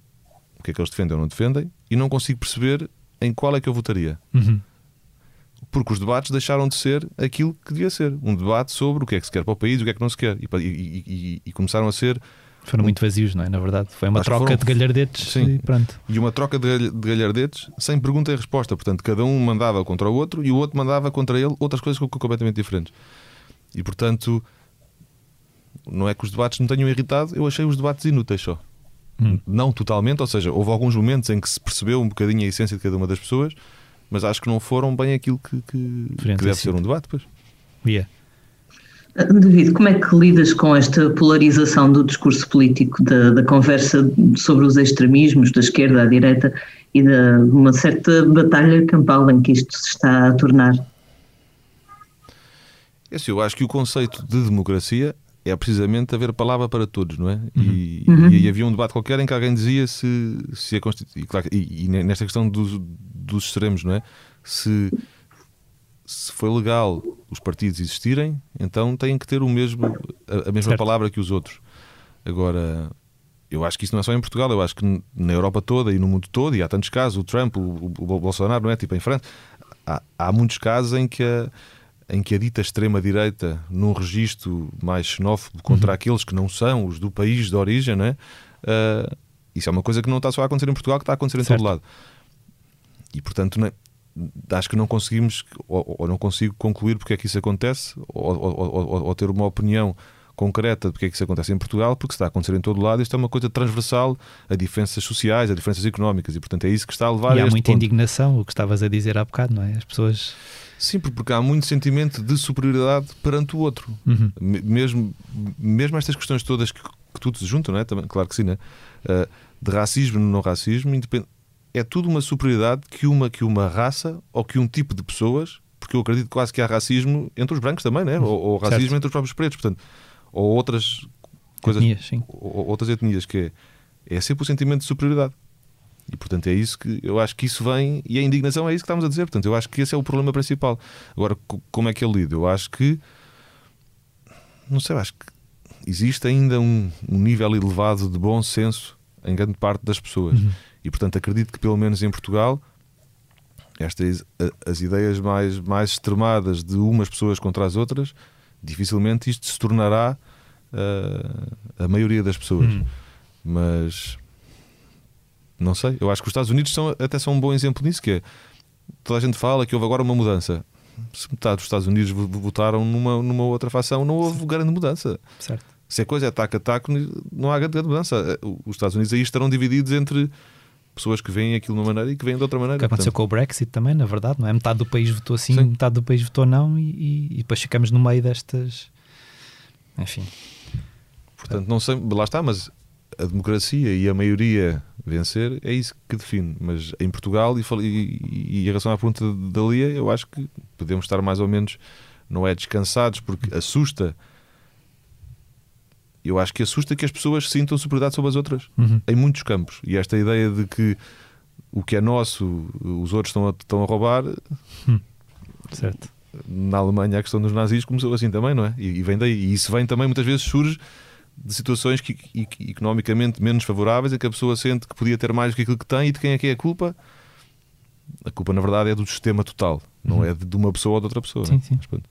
o que é que eles defendem ou não defendem, e não consigo perceber em qual é que eu votaria. Uhum porque os debates deixaram de ser aquilo que devia ser um debate sobre o que é que se quer para o país, o que é que não se quer, e, e, e, e começaram a ser. Foram muito vazios, não é? Na verdade, foi uma troca foram... de galhardetes Sim. e pronto. E uma troca de galhardetes sem pergunta e resposta. Portanto, cada um mandava contra o outro e o outro mandava contra ele outras coisas completamente diferentes. E portanto, não é que os debates me tenham irritado, eu achei os debates inúteis só. Hum. Não totalmente, ou seja, houve alguns momentos em que se percebeu um bocadinho a essência de cada uma das pessoas mas acho que não foram bem aquilo que, que, que deve ser um debate. Pois. Yeah. David, como é que lidas com esta polarização do discurso político, da, da conversa sobre os extremismos, da esquerda à direita e de uma certa batalha campal em que isto se está a tornar? É assim, eu acho que o conceito de democracia é precisamente haver palavra para todos, não é? Uhum. E, uhum. e, havia um debate qualquer em que alguém dizia se, se a Constituição. E, claro, e, e, nesta questão dos, dos extremos, não é? Se, se foi legal os partidos existirem, então têm que ter o mesmo, a, a mesma certo. palavra que os outros. Agora, eu acho que isso não é só em Portugal, eu acho que na Europa toda e no mundo todo, e há tantos casos, o Trump, o, o, Bolsonaro, não é? Tipo em França, há, há muitos casos em que a, em que a dita extrema-direita, num registro mais xenófobo contra uhum. aqueles que não são os do país de origem, não é? Uh, isso é uma coisa que não está só a acontecer em Portugal, que está a acontecer em certo. todo lado. E portanto, não, acho que não conseguimos, ou, ou, não consigo concluir porque é que isso acontece, ou, ou, ou ter uma opinião concreta de porque é que isso acontece em Portugal, porque está a acontecer em todo lado. Isto é uma coisa transversal a diferenças sociais, a diferenças económicas, e portanto é isso que está a levar e a há muita ponto. indignação, o que estavas a dizer há bocado, não é? As pessoas. Sim, porque há muito sentimento de superioridade perante o outro. Uhum. Mesmo, mesmo estas questões todas que, que tudo se juntam, não é? Também, claro que sim, não é? Uh, de racismo no não racismo, é tudo uma superioridade que uma, que uma raça ou que um tipo de pessoas, porque eu acredito quase que há racismo entre os brancos também, né? ou, ou racismo certo. entre os próprios pretos. Portanto, ou outras coisas, etnias, sim. Ou, outras etnias, que é, é sempre o sentimento de superioridade. E portanto é isso que eu acho que isso vem, e a indignação é isso que estamos a dizer. Portanto, eu acho que esse é o problema principal. Agora, como é que ele lida? Eu acho que não sei, eu acho que existe ainda um, um, nível elevado de bom senso em grande parte das pessoas. Uhum. E portanto acredito que pelo menos em Portugal estas as ideias mais, mais extremadas de umas pessoas contra as outras dificilmente isto se tornará uh, a maioria das pessoas. Hum. Mas não sei, eu acho que os Estados Unidos são, até são um bom exemplo nisso, que é toda a gente fala que houve agora uma mudança. Se metade dos Estados Unidos votaram numa, numa outra facção, não houve grande mudança. Certo. Se a coisa é ataque-ataque, não há grande mudança. Os Estados Unidos aí estarão divididos entre pessoas que veem aquilo de uma maneira e que veem de outra maneira. O que aconteceu Portanto... com o Brexit também, na verdade, não é? Metade do país votou sim, sim. metade do país votou não e, e, e, depois ficamos no meio destas. Enfim. Portanto, não sei, lá está, mas a democracia e a maioria vencer é isso que define. Mas em Portugal, e, e, e em relação à pergunta da Lia, eu acho que podemos estar mais ou menos, não é descansados, porque assusta eu acho que assusta que as pessoas sintam superioridade sobre as outras uhum. em muitos campos. E esta ideia de que o que é nosso, os outros estão a, estão a roubar. Hum. Certo. Na Alemanha, a questão dos nazis começou assim também, não é? E, e vem daí. E isso vem também, muitas vezes, surge de situações que, economicamente menos favoráveis, em que a pessoa sente que podia ter mais do que aquilo que tem e de quem é que é a culpa. A culpa, na verdade, é do sistema total, não uhum. é de, uma pessoa ou de outra pessoa. Sim, sim. Mas,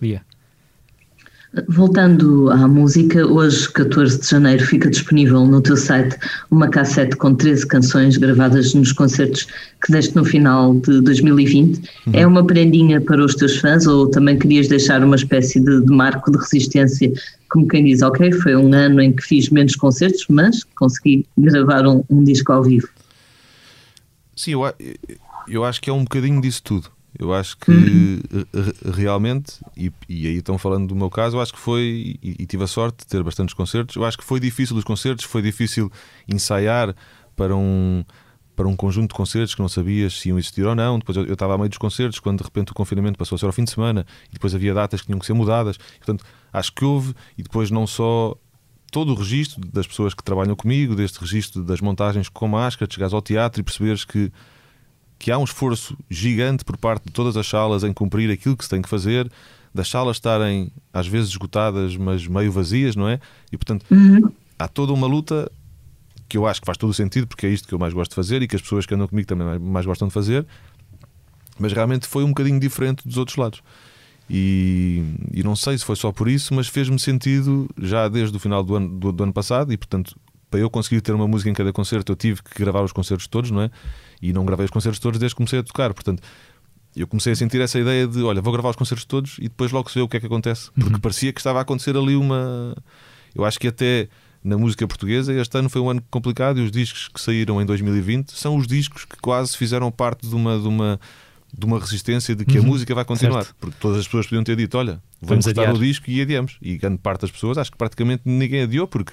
Via. Voltando à música, hoje, 14 de janeiro, fica disponível no teu site uma cassete com 13 canções gravadas nos concertos que deste no final de 2020. Uhum. É uma prendinha para os teus fãs ou também querias deixar uma espécie de, de, marco de resistência, como quem diz, ok, foi um ano em que fiz menos concertos, mas consegui gravar um, um disco ao vivo? Sim, eu, eu acho que é um bocadinho disso tudo. Eu acho que uhum. realmente, e, e, aí estão falando do meu caso, eu acho que foi, e, e, tive a sorte de ter bastantes concertos. Eu acho que foi difícil os concertos, foi difícil ensaiar para um, para um conjunto de concertos que não sabias se iam existir ou não. Depois eu, eu estava a meio dos concertos, quando de repente o confinamento passou a ser ao fim de semana, e depois havia datas que tinham que ser mudadas. Portanto, acho que houve, e depois não só todo o registro das pessoas que trabalham comigo, deste registro das montagens com máscara, de chegares ao teatro e perceberes que que há um esforço gigante por parte de todas as salas em cumprir aquilo que se tem que fazer, das salas estarem às vezes esgotadas, mas meio vazias, não é? E portanto uhum. há toda uma luta que eu acho que faz todo o sentido, porque é isto que eu mais gosto de fazer e que as pessoas que andam comigo também mais gostam de fazer, mas realmente foi um bocadinho diferente dos outros lados. E, e não sei se foi só por isso, mas fez-me sentido já desde o final do ano, do, do ano passado, e portanto, para eu conseguir ter uma música em cada concerto, eu tive que gravar os concertos todos, não é? E não gravei os concertos todos desde que comecei a tocar. Portanto, eu comecei a sentir essa ideia de: olha, vou gravar os concertos todos e depois logo se vê o que é que acontece. Porque uhum. parecia que estava a acontecer ali uma. Eu acho que até na música portuguesa este ano foi um ano complicado e os discos que saíram em 2020 são os discos que quase fizeram parte de uma. De uma de uma resistência de que uhum. a música vai continuar, certo. porque todas as pessoas podiam ter dito: Olha, vamos cortar o disco e adiamos. E grande parte das pessoas, acho que praticamente ninguém adiou, porque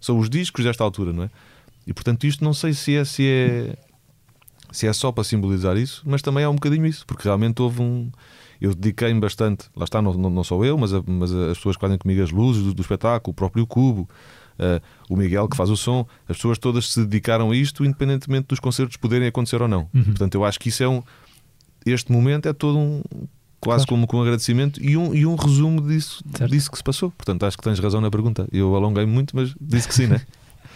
são os discos desta altura, não é? E portanto, isto não sei se é, se é se é só para simbolizar isso, mas também é um bocadinho isso, porque realmente houve um. Eu dediquei-me bastante, lá está, não, não, não sou eu, mas, a, mas as pessoas que fazem comigo as luzes do, do espetáculo, o próprio Cubo, uh, o Miguel que faz o som, as pessoas todas se dedicaram a isto, independentemente dos concertos poderem acontecer ou não. Uhum. Portanto, eu acho que isso é um. Este momento é todo um. Quase claro. como com um agradecimento e um, e um resumo disso, disso que se passou. Portanto, acho que tens razão na pergunta. Eu alonguei muito, mas disse que sim, né?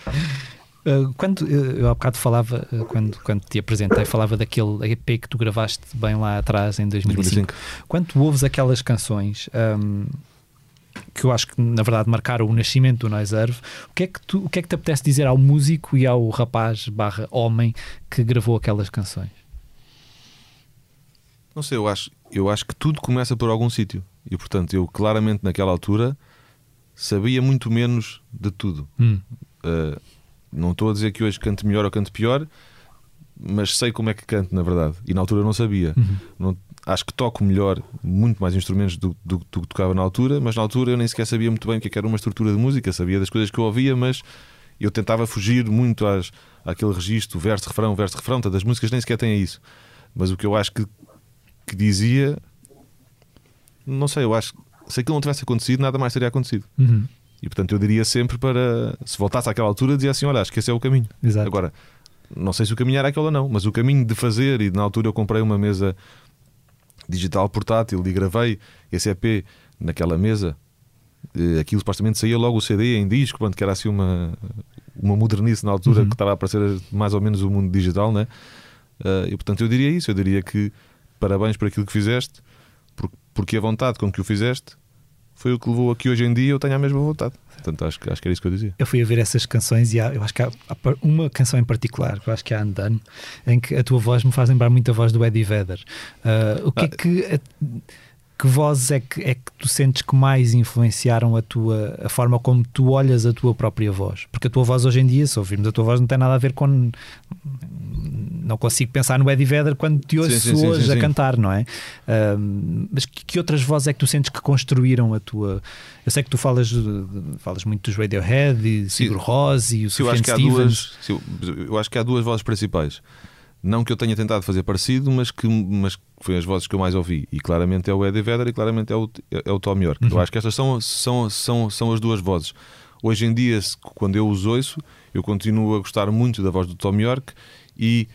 Uh, quando eu há bocado falava, uh, quando, quando te apresentei, falava daquele EP que tu gravaste bem lá atrás em 2005. 2005. Quando tu ouves aquelas canções um, que eu acho que na verdade marcaram o nascimento do Noise o que é que tu, o que é que te apetece dizer ao músico e ao rapaz barra homem que gravou aquelas canções? Não sei, eu acho, eu acho que tudo começa por algum sítio. E portanto, eu claramente naquela altura sabia muito menos de tudo. Hum. Uh, não estou a dizer que hoje canto melhor ou canto pior, mas sei como é que canto, na verdade. E na altura não sabia. Uhum. Não, acho que toco melhor, muito mais instrumentos do, do, do, que tocava na altura, mas na altura eu nem sequer sabia muito bem o que é era uma estrutura de música, sabia das coisas que eu ouvia, mas eu tentava fugir muito às, àquele registro, verso, refrão, verso, refrão. Das músicas nem sequer têm isso. Mas o que eu acho que, que dizia, não sei, eu acho se aquilo não tivesse acontecido, nada mais teria acontecido. Uhum. E portanto eu diria sempre para, se voltasse àquela altura, dizia assim: olha, acho que esse é o caminho. Exato. Agora, não sei se o caminho era aquele ou não, mas o caminho de fazer, e na altura eu comprei uma mesa digital portátil e gravei esse EP naquela mesa. Aquilo supostamente saía logo o CD em disco, quando que era assim uma, uma modernice na altura uhum. que estava a aparecer mais ou menos o mundo digital, né? Uh, e portanto eu diria isso, eu diria que parabéns por aquilo que fizeste, porque a vontade com que o fizeste foi o que levou a que hoje em dia eu tenha a mesma vontade. Portanto, acho, acho que era isso que eu dizia. Eu fui a ver essas canções e há, eu acho que há, há, uma canção em particular, que eu acho que é a Undone, em que a tua voz me faz lembrar muito a voz do Eddie Vedder. Uh, o que é ah. é que. que vozes é que, é que tu sentes que mais influenciaram a tua a forma como tu olhas a tua própria voz? Porque a tua voz hoje em dia, se ouvirmos a tua voz, não tem nada a ver com não consigo pensar no Eddie Vedder quando te ouço sim, sim, hoje sim, a cantar, não é? Uh, mas que, que, outras vozes é que tu sentes que construíram a tua. Eu sei que tu falas, falas muito dos Radiohead e Sigur Rós e o sim, eu acho que há duas Eu acho que há duas vozes principais. Não que eu tenha tentado fazer parecido, mas que, mas que foi as vozes que eu mais ouvi. E claramente é o Eddie Vedder e claramente é o, é o Tom York. Uhum. Eu acho que estas são, são, são, são as duas vozes. Hoje em dia, quando eu os ouço, eu continuo a gostar muito da voz do Tom York e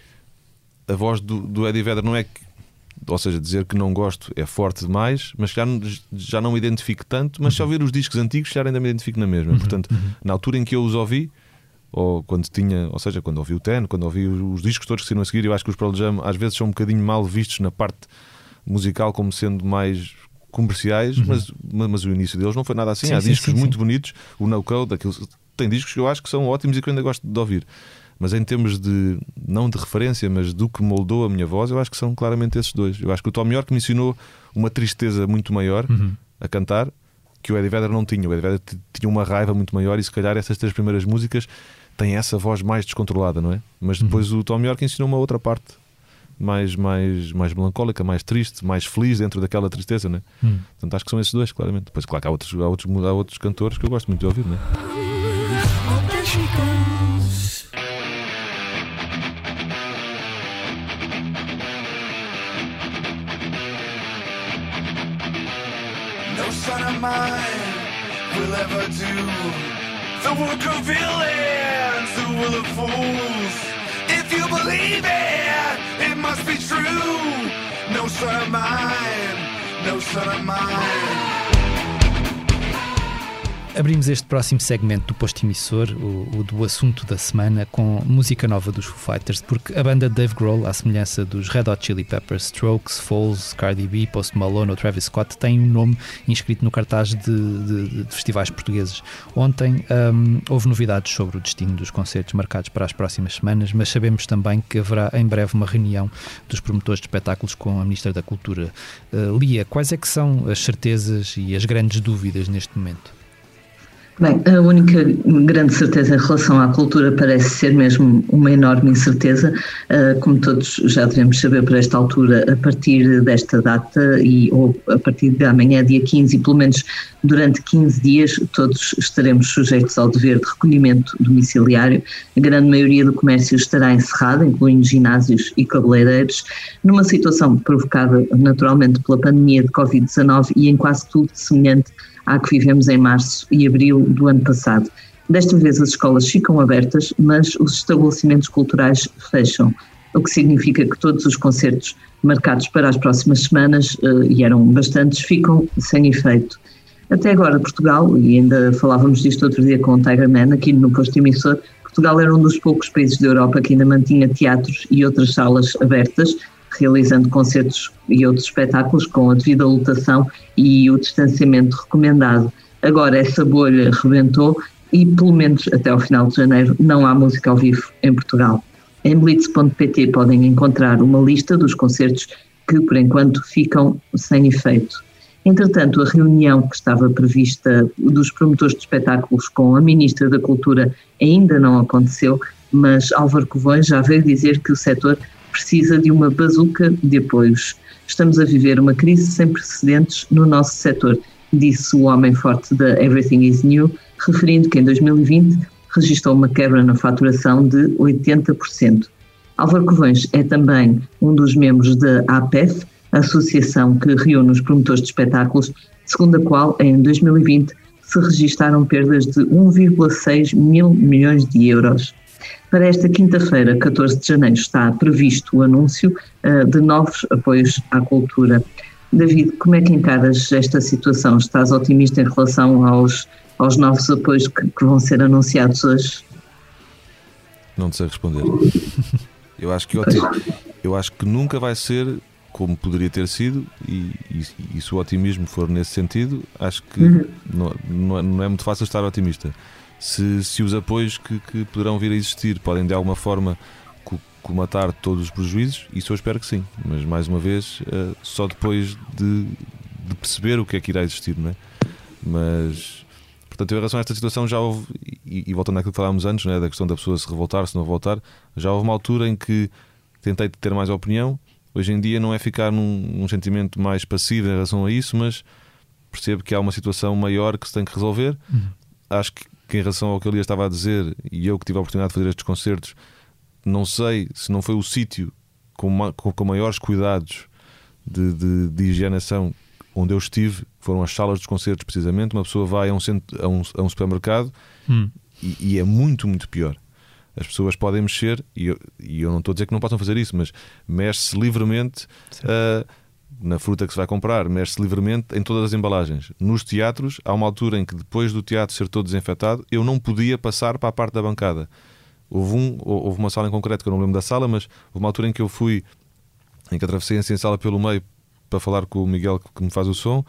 a voz do, do Eddie Vedder não é que, ou seja, dizer que não gosto é forte demais, mas já, já não me identifico tanto, mas uhum. se ouvir os discos antigos já ainda me identifico na mesma. Uhum. Portanto, uhum. na altura em que eu os ouvi, ou quando tinha, ou seja, quando ouvi o Ten, quando ouvi os discos todos que saíram a seguir, eu acho que os Pearl Jam às vezes são um bocadinho mal vistos na parte musical como sendo mais comerciais, uhum. mas, mas o início deles não foi nada assim. Sim, Há sim, discos sim, muito bonitos, o No Code, aquilo, tem discos que eu acho que são ótimos e que eu ainda gosto de ouvir mas em termos de, não de referência, mas do que moldou a minha voz, eu acho que são claramente esses dois. Eu acho que o Tom York me ensinou uma tristeza muito maior uhum. a cantar que o Eddie Vedder não tinha. O Eddie Vedder tinha uma raiva muito maior e se calhar essas três primeiras músicas têm essa voz mais descontrolada, não é? Mas depois uhum. o Tom York ensinou uma outra parte mais, mais, mais melancólica, mais triste, mais feliz dentro daquela tristeza, né? Hum. Portanto, acho que são esses dois, claramente. Depois, claro que há outros, há outros, há outros cantores que eu gosto muito de ouvir, né? Mine will ever do the work of villains, the will of fools. If you believe it, it must be true. No son of mine, no son of mine. Abrimos este próximo segmento do posto emissor, o, o, do assunto da semana, com música nova dos Foo Fighters, porque a banda Dave Grohl, à semelhança dos Red Hot Chili Peppers, Strokes, Foles, Cardi B, Post Malone ou Travis Scott, tem um nome inscrito no cartaz de, de, de festivais portugueses. Ontem um, houve novidades sobre o destino dos concertos marcados para as próximas semanas, mas sabemos também que haverá em breve uma reunião dos promotores de espetáculos com a Ministra da Cultura. Uh, Lia, quais é que são as certezas e as grandes dúvidas neste momento? Bem, a única grande certeza em relação à cultura parece ser mesmo uma enorme incerteza. Uh, como todos já devemos saber por esta altura, a partir desta data e ou a partir de amanhã, dia 15, e pelo menos durante 15 dias, todos estaremos sujeitos ao dever de recolhimento domiciliário. A grande maioria do comércio estará encerrada, incluindo ginásios e cabeleireiros, numa situação provocada naturalmente pela pandemia de Covid-19 e em quase tudo semelhante à que vivemos em março e abril do ano passado. Desta vez as escolas ficam abertas, mas os estabelecimentos culturais fecham, o que significa que todos os concertos marcados para as próximas semanas, eh, e eram bastantes, ficam sem efeito. Até agora, Portugal, e ainda falávamos disto outro dia com o Tiger Man aqui no posto emissor, Portugal era um dos poucos países da Europa que ainda mantinha teatros e outras salas abertas, realizando concertos e outros espetáculos com a devida lotação e o distanciamento recomendado. Agora essa bolha rebentou e, pelo menos até ao final de janeiro, não há música ao vivo em Portugal. Em blitz.pt podem encontrar uma lista dos concertos que, por enquanto, ficam sem efeito. Entretanto, a reunião que estava prevista dos promotores de espetáculos com a Ministra da Cultura ainda não aconteceu, mas Álvaro Covões já veio dizer que o setor precisa de uma bazuca de apoios. Estamos a viver uma crise sem precedentes no nosso setor, disse o homem forte da Everything is New, referindo que em 2020 registrou uma quebra na faturação de 80%. Álvaro Covões é também um dos membros da APEF, associação que reúne os promotores de espetáculos, segundo a qual, em 2020, se registaram perdas de 1,6 mil milhões de euros. Para esta quinta-feira, 14 de janeiro, está previsto o anúncio uh, de novos apoios à cultura. David, como é que encaras esta situação? Estás otimista em relação aos, aos novos apoios que, que vão ser anunciados hoje? Não sei responder. Eu acho que, eu acho que nunca vai ser como poderia ter sido, e, e, e, se o otimismo for nesse sentido, acho que uhum. não, não, é, não, é, muito fácil estar otimista. Se, se os apoios que, que, poderão vir a existir podem de alguma forma comatar todos os prejuízos, isso eu espero que sim, mas mais uma vez, uh, só depois de, de, perceber o que é que irá existir, não é? Mas, portanto, em relação a esta situação, já houve, e, e voltando àquilo que falámos antes, não é? da questão da pessoa se revoltar, se não voltar, já houve uma altura em que tentei ter mais opinião Hoje em dia não é ficar num, num sentimento mais passivo em relação a isso, mas percebo que há uma situação maior que se tem que resolver. Uhum. Acho que, que, em relação ao que ele estava a dizer, e eu que tive a oportunidade de fazer estes concertos, não sei se não foi o sítio com, com, com, maiores cuidados de, de, de, higienização onde eu estive, foram as salas dos concertos, precisamente. Uma pessoa vai a um, centro, a um, a um supermercado uhum. e, e é muito, muito pior as pessoas podem mexer, e eu, e eu não estou a dizer que não possam fazer isso, mas mexe-se livremente uh, na fruta que se vai comprar, mexe-se livremente em todas as embalagens. Nos teatros, há uma altura em que depois do teatro ser todo desinfetado, eu não podia passar para a parte da bancada. Houve, um, houve uma sala em concreto que eu não lembro da sala, mas houve uma altura em que eu fui, em que atravessei a sala pelo meio para falar com o Miguel que me faz o som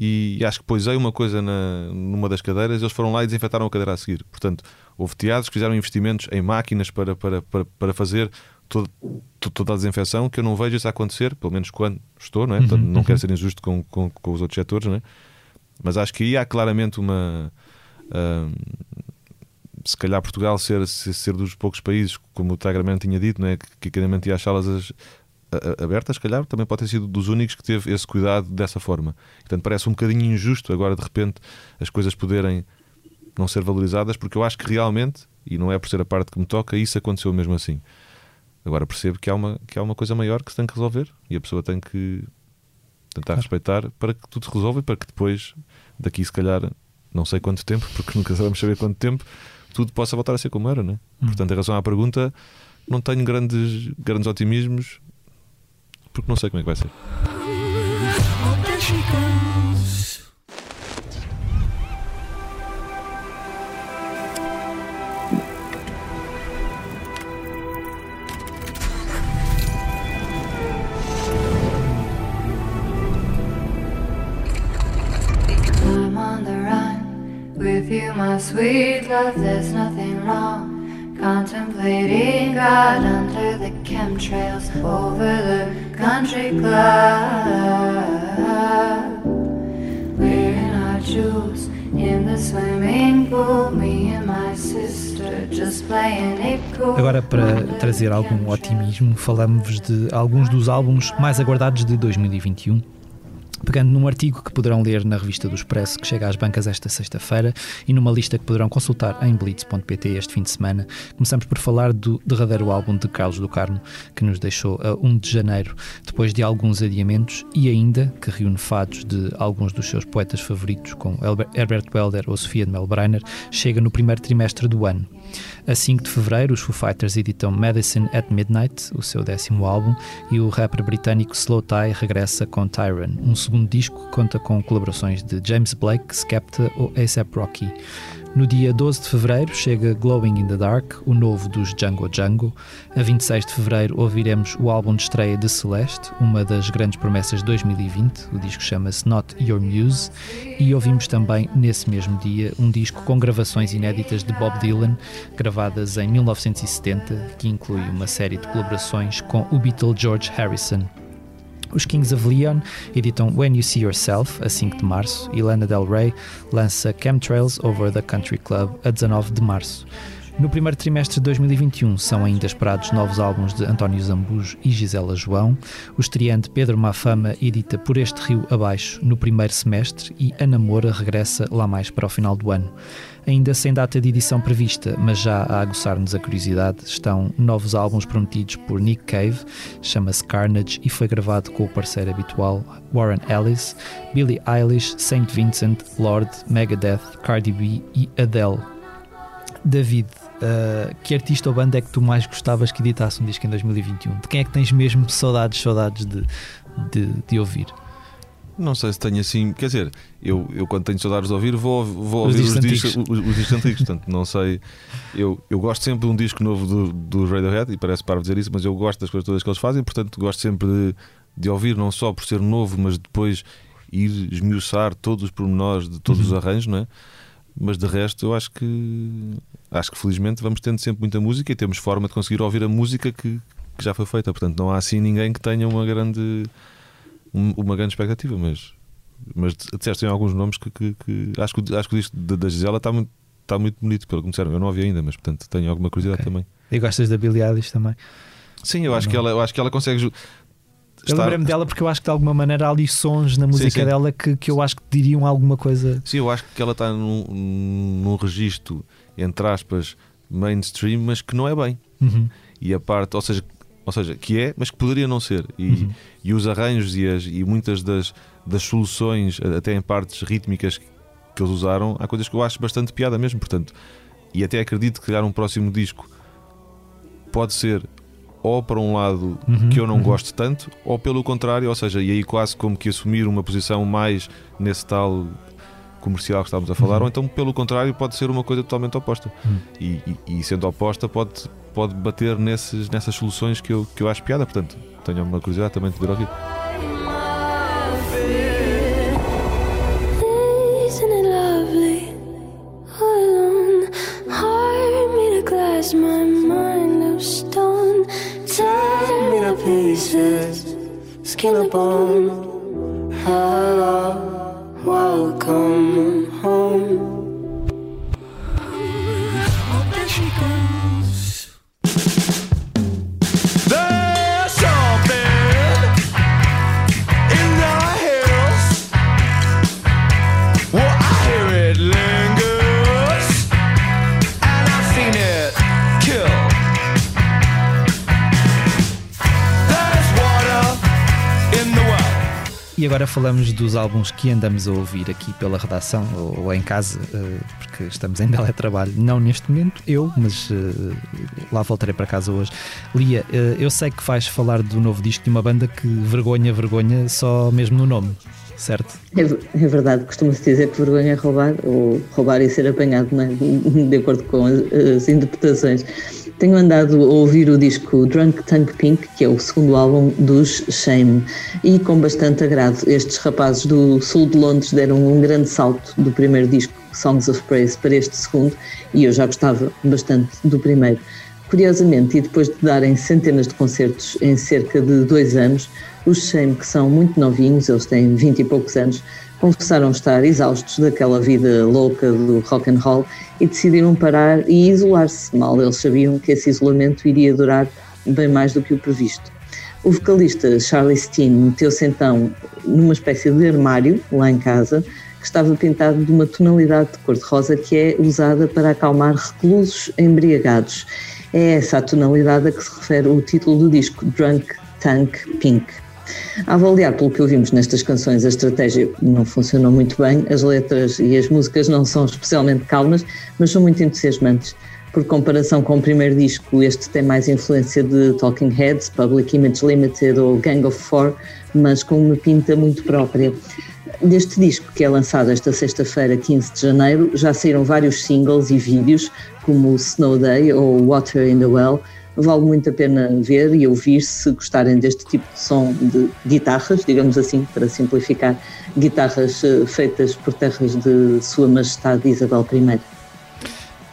e acho que poisei uma coisa na, numa das cadeiras, eles foram lá e desinfetaram a cadeira a seguir. Portanto, houve teatros que fizeram investimentos em máquinas para, para, para, para fazer todo, toda a desinfecção, que eu não vejo isso acontecer, pelo menos quando estou, não é? Portanto, não quero ser injusto com, com, com, os outros setores, não é? Mas acho que aí há claramente uma. Uh, se calhar Portugal ser, ser dos poucos países, como o Tigerman tinha dito, não é? que, que ia às salas as, aberta, se calhar, também pode ter sido dos únicos que teve esse cuidado dessa forma. Portanto, parece um bocadinho injusto agora, de repente, as coisas poderem não ser valorizadas, porque eu acho que realmente, e não é por ser a parte que me toca, isso aconteceu mesmo assim. Agora percebo que há uma, que há uma coisa maior que se tem que resolver e a pessoa tem que tentar claro. respeitar para que tudo se resolva e para que depois, daqui se calhar, não sei quanto tempo, porque nunca sabemos saber quanto tempo, tudo possa voltar a ser como era, né? Hum. Portanto, em relação à pergunta, não tenho grandes, grandes otimismos porque não sei como é que vai ser. Love, there's nothing wrong. Contemplating God under the chemtrails over the country club. Wearing our jewels in the swimming pool. Me and my sister just playing it cool. Agora, para trazer algum otimismo, falamos de alguns dos álbuns mais aguardados de 2021 pegando num artigo que poderão ler na revista do Expresso, que chega às bancas esta sexta-feira, e numa lista que poderão consultar em blitz.pt este fim de semana. Começamos por falar do derradeiro álbum de Carlos do Carmo, que nos deixou a 1 de janeiro, depois de alguns adiamentos, e ainda que reúne fados de alguns dos seus poetas favoritos, como Herbert Welder ou Sofia de Melbreiner, chega no primeiro trimestre do ano. A 5 de fevereiro, os Foo Fighters editam Medicine at Midnight, o seu décimo álbum, e o rapper britânico Slow Tie regressa com Tyron, um segundo disco que conta com colaborações de James Blake, Skepta ou ASAP Rocky. No dia 12 de fevereiro chega Glowing in the Dark, o novo dos Django Django. A 26 de fevereiro ouviremos o álbum de estreia de Celeste, uma das grandes promessas de 2020. O disco chama-se Not Your Muse. E ouvimos também, nesse mesmo dia, um disco com gravações inéditas de Bob Dylan, gravadas em 1970, que inclui uma série de colaborações com o Beatle George Harrison. Os Kings of Leon editam When You See Yourself, a 5 de março, e Lana Del Rey lança Chemtrails Over the Country Club, a 19 de março. No primeiro trimestre de 2021 são ainda esperados novos álbuns de António Zambujo e Gisela João. O estreante Pedro Mafama edita Por Este Rio Abaixo no primeiro semestre e A Namora regressa lá mais para o final do ano. Ainda sem data de edição prevista, mas já a aguçar-nos a curiosidade, estão novos álbuns prometidos por Nick Cave, chama-se Carnage e foi gravado com o parceiro habitual Warren Ellis, Billie Eilish, Saint Vincent, Lord, Megadeth, Cardi B e Adele. David, uh, que artista ou banda é que tu mais gostavas que editasse um disco em 2021? De quem é que tens mesmo saudades, saudades de, de, de ouvir? Não sei se tenho assim. Quer dizer, eu, eu quando tenho saudades de ouvir, vou, vou os ouvir os, discos, os, os, discos antigos. Portanto, não sei. Eu, eu gosto sempre de um disco novo do, do Radiohead, e parece para dizer isso, mas eu gosto das coisas todas que eles fazem, portanto, gosto sempre de, de ouvir, não só por ser novo, mas depois ir esmiuçar todos os pormenores de todos uhum. os arranjos, não é? Mas de resto, eu acho que acho que felizmente vamos tendo sempre muita música e temos forma de conseguir ouvir a música que, que já foi feita. Portanto, não há assim ninguém que tenha uma grande uma grande expectativa, mas mas disseste em alguns nomes que, que, que, acho que acho que o disco da Gisela está muito, está muito bonito, pelo que me disseram. Eu não ouvi ainda, mas portanto tenho alguma curiosidade okay. também. E gostas da Billie Eilish também? Sim, eu acho, que ela, eu acho que ela consegue eu lembrei-me dela porque eu acho que de alguma maneira há ali sons na música sim, sim. dela que, que eu acho que diriam alguma coisa. Sim, eu acho que ela está num, num registro, entre aspas, mainstream, mas que não é bem. Uhum. E a parte, ou seja, ou seja, que é, mas que poderia não ser. E, uhum. e os arranjos e, as, e muitas das, das soluções, até em partes rítmicas que eles usaram, há coisas que eu acho bastante piada mesmo. Portanto, e até acredito que criar um próximo disco pode ser ou para um lado uhum, que eu não uhum. gosto tanto, ou pelo contrário, ou seja, e aí quase como que assumir uma posição mais nesse tal comercial que estávamos a falar, uhum. ou então pelo contrário pode ser uma coisa totalmente oposta. Uhum. E, e, e, sendo oposta pode, pode bater nesses, nessas soluções que eu, que eu acho piada, portanto tenho uma curiosidade também de poder ouvir. My mind of stone Tear me to pieces Skin and bone Hello, welcome home E agora falamos dos álbuns que andamos a ouvir aqui pela redação ou, ou em casa, uh, porque estamos em teletrabalho, não neste momento, eu, mas uh, lá voltarei para casa hoje. Lia, uh, eu sei que vais falar do novo disco de uma banda que vergonha, vergonha, só mesmo no nome certo? É, é verdade, costuma-se dizer que vergonha é roubar, ou roubar e ser apanhado, é? de acordo com as, as, interpretações. Tenho andado a ouvir o disco Drunk Tank Pink, que é o segundo álbum dos Shame, e com bastante agrado. Estes rapazes do sul de Londres deram um grande salto do primeiro disco, Songs of Praise, para este segundo, e eu já gostava bastante do primeiro. Curiosamente, e depois de darem centenas de concertos em cerca de dois anos, os Shame, que são muito novinhos, eles têm vinte e poucos anos, confessaram estar exaustos daquela vida louca do rock and roll e decidiram parar e isolar-se. Mal eles sabiam que esse isolamento iria durar bem mais do que o previsto. O vocalista Charlie Steen meteu-se então numa espécie de armário lá em casa que estava pintado de uma tonalidade de cor-de-rosa que é usada para acalmar reclusos embriagados. É essa a tonalidade a que se refere o título do disco, Drunk Tank Pink. A avaliar pelo que ouvimos nestas canções, a estratégia não funcionou muito bem, as letras e as músicas não são especialmente calmas, mas são muito entusiasmantes. Por comparação com o primeiro disco, este tem mais influência de Talking Heads, Public Image Limited ou Gang of Four, mas com uma pinta muito própria. Deste disco, que é lançado esta sexta-feira, 15 de janeiro, já saíram vários singles e vídeos, como Snow Day ou Water in the Well. Vale muito a pena ver e ouvir se gostarem deste tipo de som de guitarras, digamos assim, para simplificar, guitarras eh, feitas por terras de Sua Majestade Isabel I.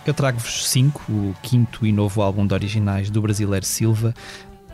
Eu trago-vos cinco, o quinto e novo álbum de originais do brasileiro Silva,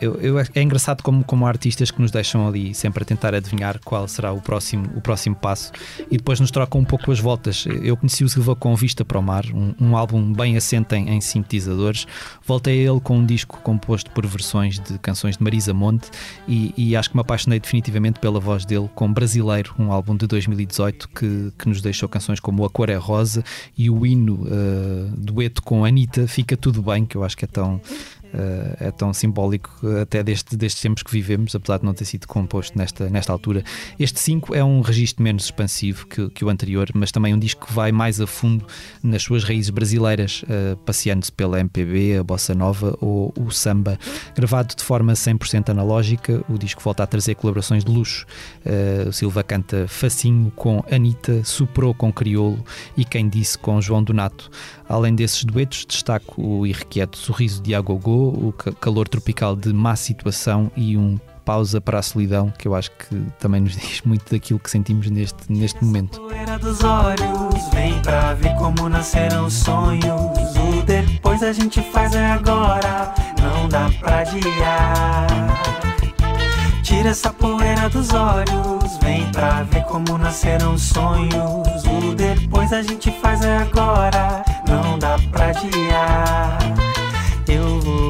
eu, eu, é engraçado como, como artistas que nos deixam ali sempre a tentar adivinhar qual será o próximo, o próximo passo e depois nos trocam um pouco as voltas. Eu conheci o Silva com Vista para o Mar, um, um álbum bem assente em, em, sintetizadores. Voltei a ele com um disco composto por versões de canções de Marisa Monte e, e acho que me apaixonei definitivamente pela voz dele com Brasileiro, um álbum de 2018 que, que nos deixou canções como A Cor é Rosa e o hino uh, dueto com Anitta, Fica Tudo Bem, que eu acho que é tão Uh, é tão simbólico até deste, destes tempos que vivemos, apesar de não ter sido composto nesta, nesta altura. Este 5 é um registro menos expansivo que, que, o anterior, mas também um disco que vai mais a fundo nas suas raízes brasileiras, uh, passeando-se pela MPB, a bossa nova ou o samba. Gravado de forma 100% analógica, o disco volta a trazer colaborações de luxo. Uh, o Silva canta Facinho com Anitta, Suprou com Criolo e Quem Disse com João Donato. Além desses duetos, destaco o irrequieto Sorriso de Agogô, o calor tropical de Má Situação e um Pausa para a Solidão, que eu acho que também nos diz muito daquilo que sentimos neste, neste momento. dos olhos, vem pra ver como nasceram os sonhos. O depois a gente faz é agora, não dá pra adiar. Tira essa poeira dos olhos, vem pra ver como nasceram os sonhos. O depois a gente faz é agora, não dá pra adiar. Eu vou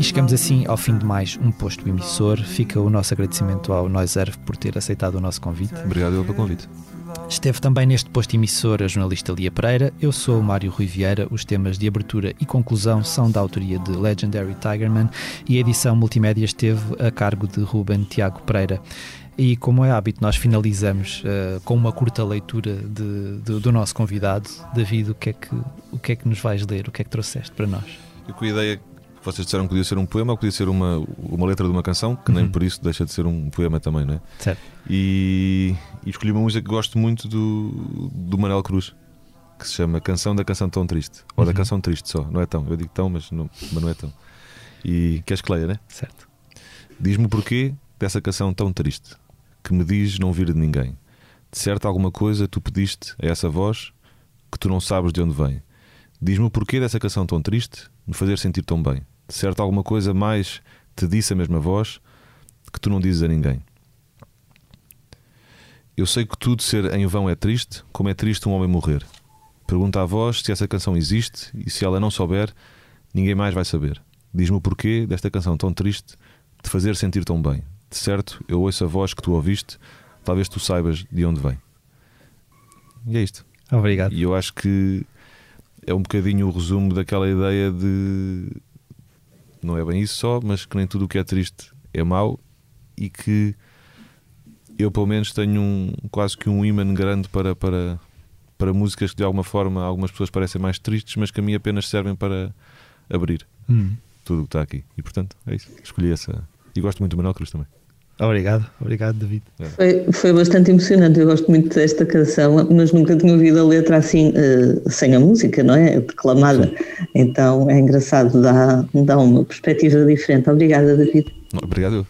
E chegamos assim ao fim de mais um posto emissor. Fica o nosso agradecimento ao Noiserve por ter aceitado o nosso convite. Obrigado pelo convite. Esteve também neste posto emissor a jornalista Lia Pereira. Eu sou o Mário Rui Vieira. Os temas de abertura e conclusão são da autoria de Legendary Tigerman e a edição multimédia esteve a cargo de Ruben Tiago Pereira. E como é hábito, nós finalizamos uh, com uma curta leitura de, de, do nosso convidado. David, o que, é que, o que é que nos vais ler? O que é que trouxeste para nós? Eu com a ideia vocês disseram que podia ser um poema ou podia ser uma, uma letra de uma canção, que nem uhum. por isso deixa de ser um poema também, não é? Certo. E, e escolhi uma música que gosto muito do, do Manel Cruz, que se chama Canção da Canção Tão Triste. Ou da uhum. Canção Triste só, não é tão. Eu digo tão, mas não, mas não é tão. E queres que leia, né? Certo. Diz-me o porquê dessa canção tão triste, que me diz não vir de ninguém. De certo, alguma coisa tu pediste a essa voz que tu não sabes de onde vem. Diz-me o porquê dessa canção tão triste me fazer sentir tão bem. De certo, alguma coisa mais te disse a mesma voz que tu não dizes a ninguém. Eu sei que tudo ser em vão é triste, como é triste um homem morrer. Pergunta à voz se essa canção existe e se ela não souber, ninguém mais vai saber. Diz-me o porquê desta canção tão triste te fazer sentir tão bem. De certo, eu ouço a voz que tu ouviste, talvez tu saibas de onde vem. E é isto. Obrigado. E eu acho que é um bocadinho o resumo daquela ideia de não é bem isso só, mas que nem tudo o que é triste é mau e que eu pelo menos tenho um, quase que um imã grande para, para, para músicas que de alguma forma algumas pessoas parecem mais tristes, mas que a mim apenas servem para abrir hum. tudo o que está aqui. E portanto é isso. Escolhi essa. E gosto muito do Manuel Cruz também. Obrigado, obrigado, David. Foi, foi bastante emocionante. Eu gosto muito desta canção, mas nunca tinha ouvido a letra assim, uh, sem a música, não é? Declamada. Sim. Então é engraçado, dá, dá uma perspectiva diferente. Obrigada, David. Obrigado.